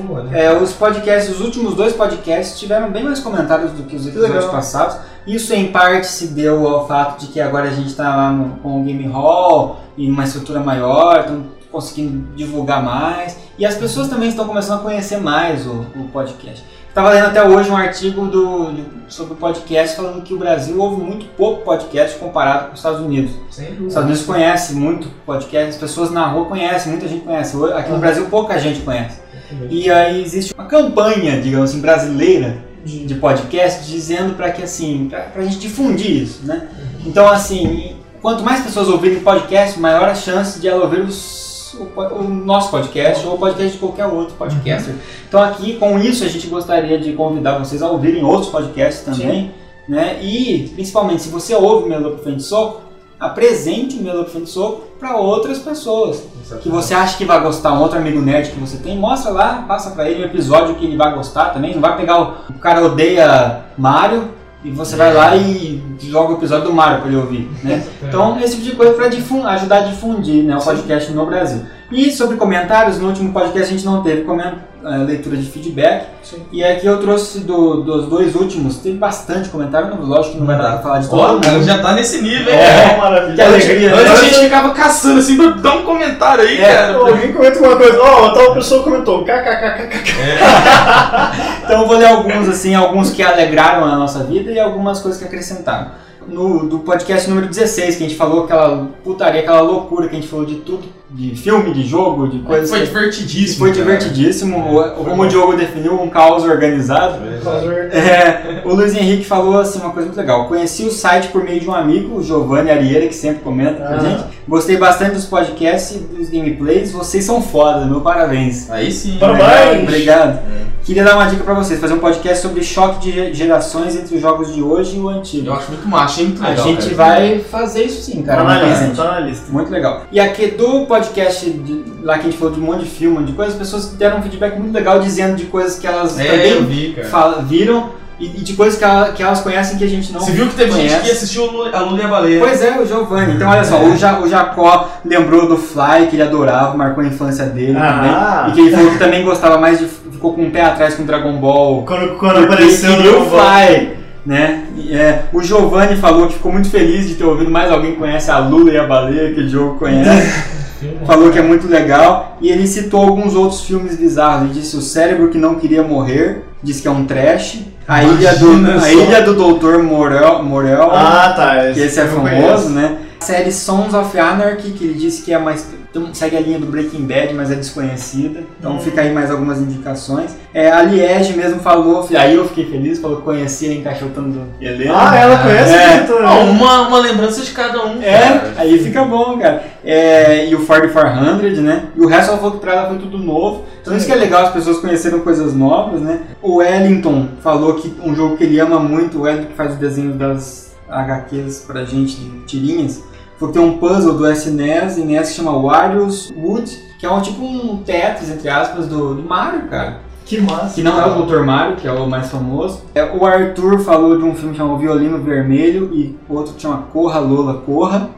Boa, né? É, os podcasts, os últimos dois podcasts tiveram bem mais comentários do que os episódios legal. passados. Isso em parte se deu ao fato de que agora a gente está lá no, com o Game Hall e uma estrutura maior, estão conseguindo divulgar mais. E as pessoas também estão começando a conhecer mais o, o podcast. Estava lendo até hoje um artigo do, sobre o podcast falando que o Brasil ouve muito pouco podcast comparado com os Estados Unidos. Sem Os. Estados Unidos conhecem muito podcast, as pessoas na rua conhecem, muita gente conhece. Aqui no Brasil pouca gente conhece. E aí existe uma campanha, digamos assim, brasileira de podcast dizendo para que assim, pra, pra gente difundir isso, né? Então assim, quanto mais pessoas ouvirem podcast, maior a chance de ela ouvir os, o, nosso podcast ou o podcast de qualquer outro podcaster. Então aqui, com isso, a gente gostaria de convidar vocês a ouvirem outros podcasts também, né? E, principalmente, se você ouve o Melô pro Frente Soco, apresente o Melô pro Frente Soco para outras pessoas que você acha que vai gostar, um outro amigo nerd que você tem, mostra lá, passa pra ele um episódio que ele vai gostar também. Não vai pegar o, o cara odeia Mario e você vai lá e joga o episódio do Mario pra ele ouvir, né? Então, esse tipo de coisa para ajudar a difundir né, o podcast no Brasil. E sobre comentários, no último podcast a gente não teve eh, leitura de feedback. Sim. E aqui eu trouxe do- dos dois últimos, teve bastante comentário, não- lógico que não vai dar pra falar de Ó, todo cara, mundo. já tá nesse nível, É. hein? maravilha. Que alegria, Antes né? a gente ficava caçando assim, pra dar um comentário aí, É, cara. Alguém comenta alguma coisa, ó, tal pessoa comentou, kkkk. Então eu vou ler alguns, assim, alguns que alegraram a nossa vida e algumas coisas que acrescentaram. No do podcast número 16, que a gente falou aquela putaria, aquela loucura que a gente falou de tudo, de filme, de jogo, de coisas. Foi que- divertidíssimo. foi cara. divertidíssimo. O- Como o Diogo definiu, um caos organizado. É. É, o Luiz Henrique falou assim uma coisa muito legal. Conheci o site por meio de um amigo, o Giovanni Arieira, que sempre comenta pra Ah. gente. Gostei bastante dos podcasts e dos gameplays. Vocês são foda, meu parabéns. Aí sim. Parabéns. né? Obrigado. É. Queria dar uma dica pra vocês, fazer um podcast sobre choque de ge- gerações entre os jogos de hoje e o antigo. Eu acho muito massa, achei muito A legal. gente cara. vai fazer isso sim, cara. Tá na lista, tá na lista. Muito legal. E aqui do podcast de- lá que a gente falou de um monte de filme, um monte de coisas, as pessoas deram um feedback muito legal dizendo de coisas que elas É, também vi, fala- viram e, de coisas que, ela- que elas conhecem que a gente não Você viu que teve conhece. gente que assistiu a Lula e a Baleia? Pois é, o Giovanni. Então olha só, É. o, ja, o Jacó lembrou do Fly, que ele adorava, marcou a infância dele Ah. também. E que ele falou que também gostava mais de. Ficou com o pé atrás com Dragon Ball. Quando, quando apareceu o Fly. Né? E, é, o Giovanni falou que ficou muito feliz de ter ouvido mais alguém que conhece a Lula e a Baleia, que o Diogo conhece. falou que é muito legal. E ele citou alguns outros filmes bizarros. Ele disse O Cérebro que Não Queria Morrer, disse que é um trash. A Ilha do, a ilha do Doutor Morel, Morel Ah, tá. que esse é famoso, conheço. né? Série Sons of Anarchy, que ele disse que é mais. então, segue a linha do Breaking Bad, mas é desconhecida. Então Hum. fica aí mais algumas indicações. É, a Liege mesmo falou, aí eu fiquei feliz, falou que conhecia encaixotando Helena. Ah, ela conhece É. né? Ah, uma, uma lembrança de cada um. É, cara. aí fica bom, cara. É, e o Ford 400, né? E o resto ela falou que pra ela foi tudo novo. Então isso que é legal, as pessoas conheceram coisas novas, né? O Wellington falou que um jogo que ele ama muito, o Wellington que faz o desenho das HQs pra gente, de tirinhas, foi ter um puzzle do SNES e NES que chama Wario's Wood, que é um tipo um Tetris, entre aspas, do, do Mario, cara. Que massa. Que não é o Dr. Mario, que é o mais famoso. É, o Arthur falou de um filme chamado Violino Vermelho e outro que chama Corra Lola Corra.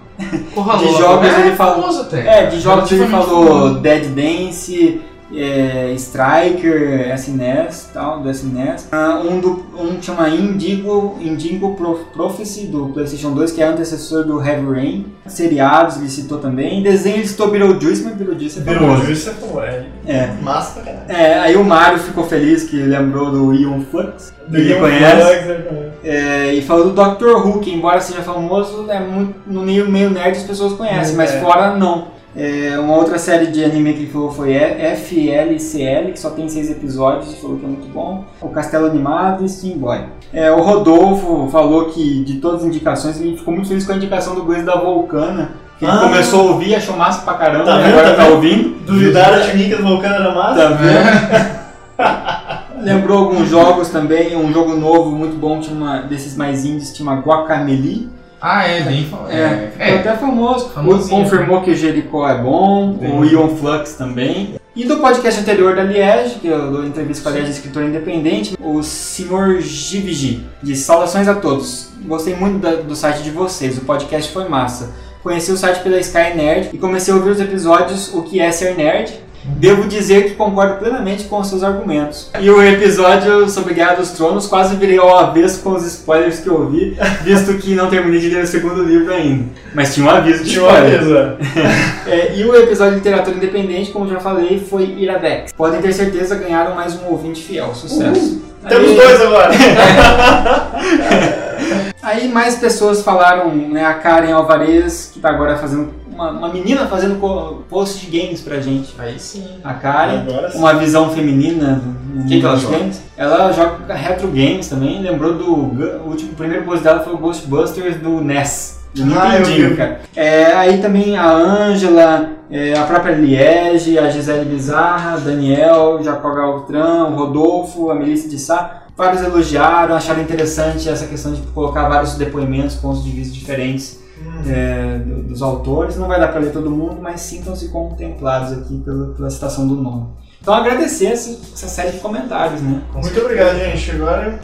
Corra de Lola, jogos é ele falou-. É, de jogos ele falou. Dead Dance, é, Striker, SNES tal, do SNES. Ah, um, do, um que chama Indigo, Indigo Pro- Prophecy do PlayStation 2, que é antecessor do Heavy Rain. Seriados ele citou também. Desenho ele citou Beetlejuice, mas Beetlejuice é famoso. Beetlejuice é pô, é É. massa caralho. É, aí o Mario ficou feliz que lembrou do Ion Flux. Ele conhece. Ele conhece. É, e falou do Doctor Who, que embora seja famoso, é muito, no meio, meio nerd as pessoas conhecem, Hum, mas é. fora não. É, uma outra série de anime que ele falou foi FLCL, que só tem seis episódios falou que é muito bom. O Castelo Animado e Steam Boy. É, o Rodolfo falou que de todas as indicações, ele ficou muito feliz com a indicação do Guiz da Vulcana. Que ele Ah. começou a ouvir, achou massa pra caramba, Tá e vendo, agora tá tá ouvindo. Duvidaram de mim que o Vulcano era massa? Tá vendo? Lembrou alguns jogos também, um jogo novo muito bom, tinha uma, desses mais indies, tinha uma Guacameli. Ah, é, bem famoso. É, ficou até famoso. Famosinho. Confirmou que o Jericó é bom, Bem. o Ion Flux também. E do podcast anterior da Liege, que eu dou entrevista com a Liege, escritora independente, o Sr. Givigi, de saudações a todos. Gostei muito da- do site de vocês, o podcast foi massa. Conheci o site pela Sky Nerd e comecei a ouvir os episódios O que é ser nerd. Devo dizer que concordo plenamente com os seus argumentos. E o episódio sobre Guerra dos Tronos quase virei ao avesso com os spoilers que eu ouvi, visto que não terminei de ler o segundo livro ainda. Mas tinha um aviso de Tinha spoiler. mesa. É, e o episódio de literatura independente, como já falei, foi Iradex. Podem ter certeza, ganharam mais um ouvinte fiel. Sucesso. Temos Aí- dois agora. Aí mais pessoas falaram, né? A Karen Alvarez, que tá agora fazendo. Uma, uma menina fazendo post de games pra gente. Aí sim. A Karen. Uma visão feminina do do Que que ela dos joga? games. Ela joga retro games também. Lembrou do. O último o primeiro post dela foi o Ghostbusters do NES. Do Ah, Nintendinho, cara. É, aí também a Ângela, é, a própria Liege, a Gisele Bizarra, Daniel, Jacó Galtran, o Rodolfo, a Melissa de Sá. Vários elogiaram, acharam interessante essa questão de colocar vários depoimentos, pontos de vista diferentes Hum. é, do- dos autores. Não vai dar para ler todo mundo, mas sintam-se contemplados aqui pela, pela citação do nome. Então agradecer essa, essa série de comentários, né? Muito obrigado, gente. Agora,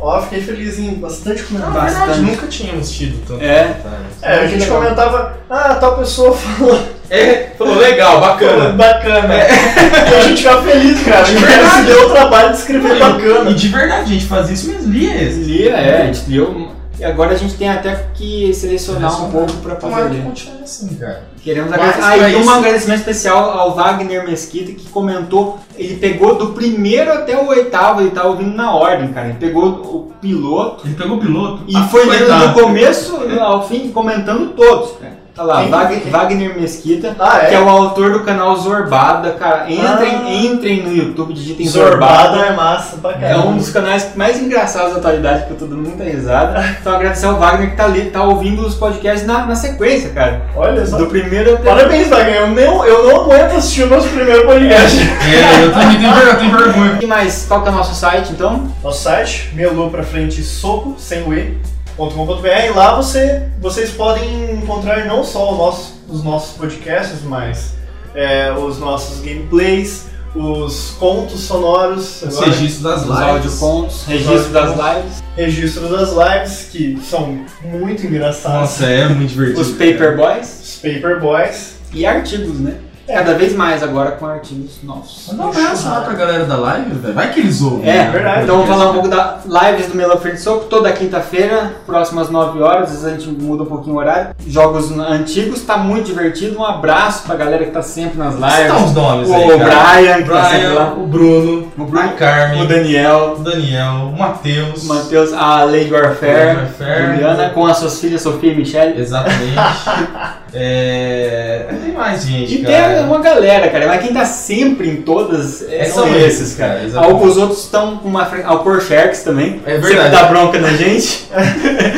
ó, fiquei feliz em bastante comentário. Na verdade, Bastante. nunca tínhamos tido tanto É. É, a gente legal. comentava, ah, tal pessoa falou É, falou legal, bacana. bacana. E a gente ficava feliz, cara. A gente verdade. se deu o trabalho de escrever bacana. E de verdade, a gente fazia isso mesmo, lia esse. Lia, é, a gente leu. E agora a gente tem até que selecionar um pouco para Tomara poder que continue assim, cara. Queremos agradecer. Ah, e um agradecimento especial ao Wagner Mesquita que comentou. Ele pegou do primeiro até o oitavo, ele tá ouvindo na ordem, cara. Ele pegou o piloto Ele pegou o piloto e ah, foi coitado. do começo ao fim, comentando todos, cara. Tá lá, Quem? Wag- Quem? Wagner Mesquita, Ah, é? que é o autor do canal Zorbada, cara. Entrem, Ah. entrem no YouTube, digitem Zorbada. Zorbada é massa pra É caramba. um dos canais mais engraçados da atualidade, que eu tô dando muita risada. Então agradecer ao Wagner que tá ali, tá ouvindo os podcasts na, na sequência, cara. Olha só. Do primeiro até. Parabéns, Wagner. Eu não, eu não aguento assistir o nosso primeiro podcast. É, eu também tenho, ver- eu tenho vergonha. E mais, qual que é o nosso site então? Nosso site, melô pra frente soco, sem o e, .com.br. E lá você, vocês podem encontrar não só o nosso- os nossos podcasts, mas é, os nossos gameplays, os contos sonoros, Os agora, registros das Os lives. audiocontos, registro das lives, registro das lives, que são muito engraçados. Nossa, é muito divertido. os cara. Paperboys Os Paperboys. e artigos, né? É. Cada vez mais agora com artigos novos. Manda um abraço lá pra galera da live, velho. Vai que eles ouvem. É, né? verdade. então vamos falar um pouco da lives do Melão Frente Soco, toda quinta-feira, próximas 9 horas, às vezes a gente muda um pouquinho o horário. Jogos antigos, tá muito divertido. Um abraço pra galera que tá sempre nas lives. Citar os nomes O aí, cara. Brian, que tá sempre Brian, lá. o Bruno, O Bruno, Carmen, O Daniel, o Daniel, o Matheus. o Matheus, a Lady Warfare, Lady Warfare. Juliana, com as suas filhas Sofia e Michelle. Exatamente. é... Tem mais gente, E cara. tem uma galera, cara, mas quem tá sempre em todas é, É, são esses, cara. cara, exatamente. Al- Os outros estão com uma. Ao Sharks também. É Sempre verdade. dá bronca na gente.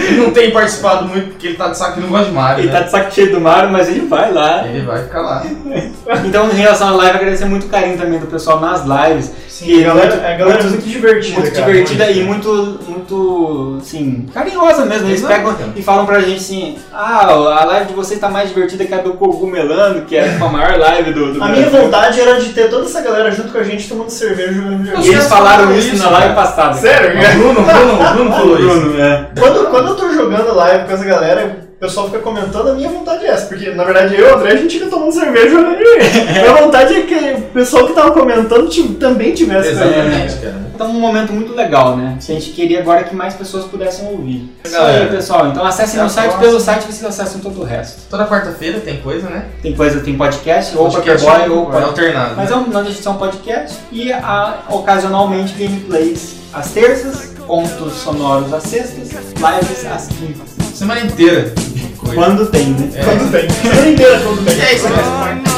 Ele não tem participado muito porque ele tá de saco que não gosta de Mario, Ele né? tá de saco cheio do Mario, mas ele vai lá. Ele vai ficar lá. Então, em relação à live, agradecer muito o carinho também do pessoal nas lives. Sim, que a galera, muito- a galera é muito- muito divertida. Muito cara. divertida e muito, muito, assim, carinhosa mesmo. Eles Exato, pegam cara. e falam pra gente assim: Ah, a live de vocês tá mais divertida que a do Cogumelando, que é a maior live do, do A minha Brasil." vontade era de ter toda essa galera junto com a gente tomando cerveja e jogando E videogame. eles falaram isso isso, na live cara. passada. Sério? Bruno, Bruno, Bruno falou isso. Bruno, é. Quando, quando eu tô jogando live com essa galera, pessoal fica comentando, a minha vontade é essa. Porque, na verdade, eu e o André, a gente fica tomando cerveja e jogando videogame. Minha vontade é que o pessoal que tava comentando também tivesse. Exatamente, cara. Então, um momento muito legal, né? Que a gente queria agora que mais pessoas pudessem ouvir. Isso aí, pessoal. Então, acessem no a site. Pelo site vocês acessam todo o resto. Toda quarta-feira tem coisa, né? Tem coisa, tem podcast, ou Podcast Paperboy, ou é alternado. Mas é um, não deixa de ser um podcast. E a, ocasionalmente gameplays às terças, pontos sonoros às sextas, lives às quintas. Semana inteira. Quando tem, né? É. Quando tem. Semana inteira quando tem. E é isso mesmo.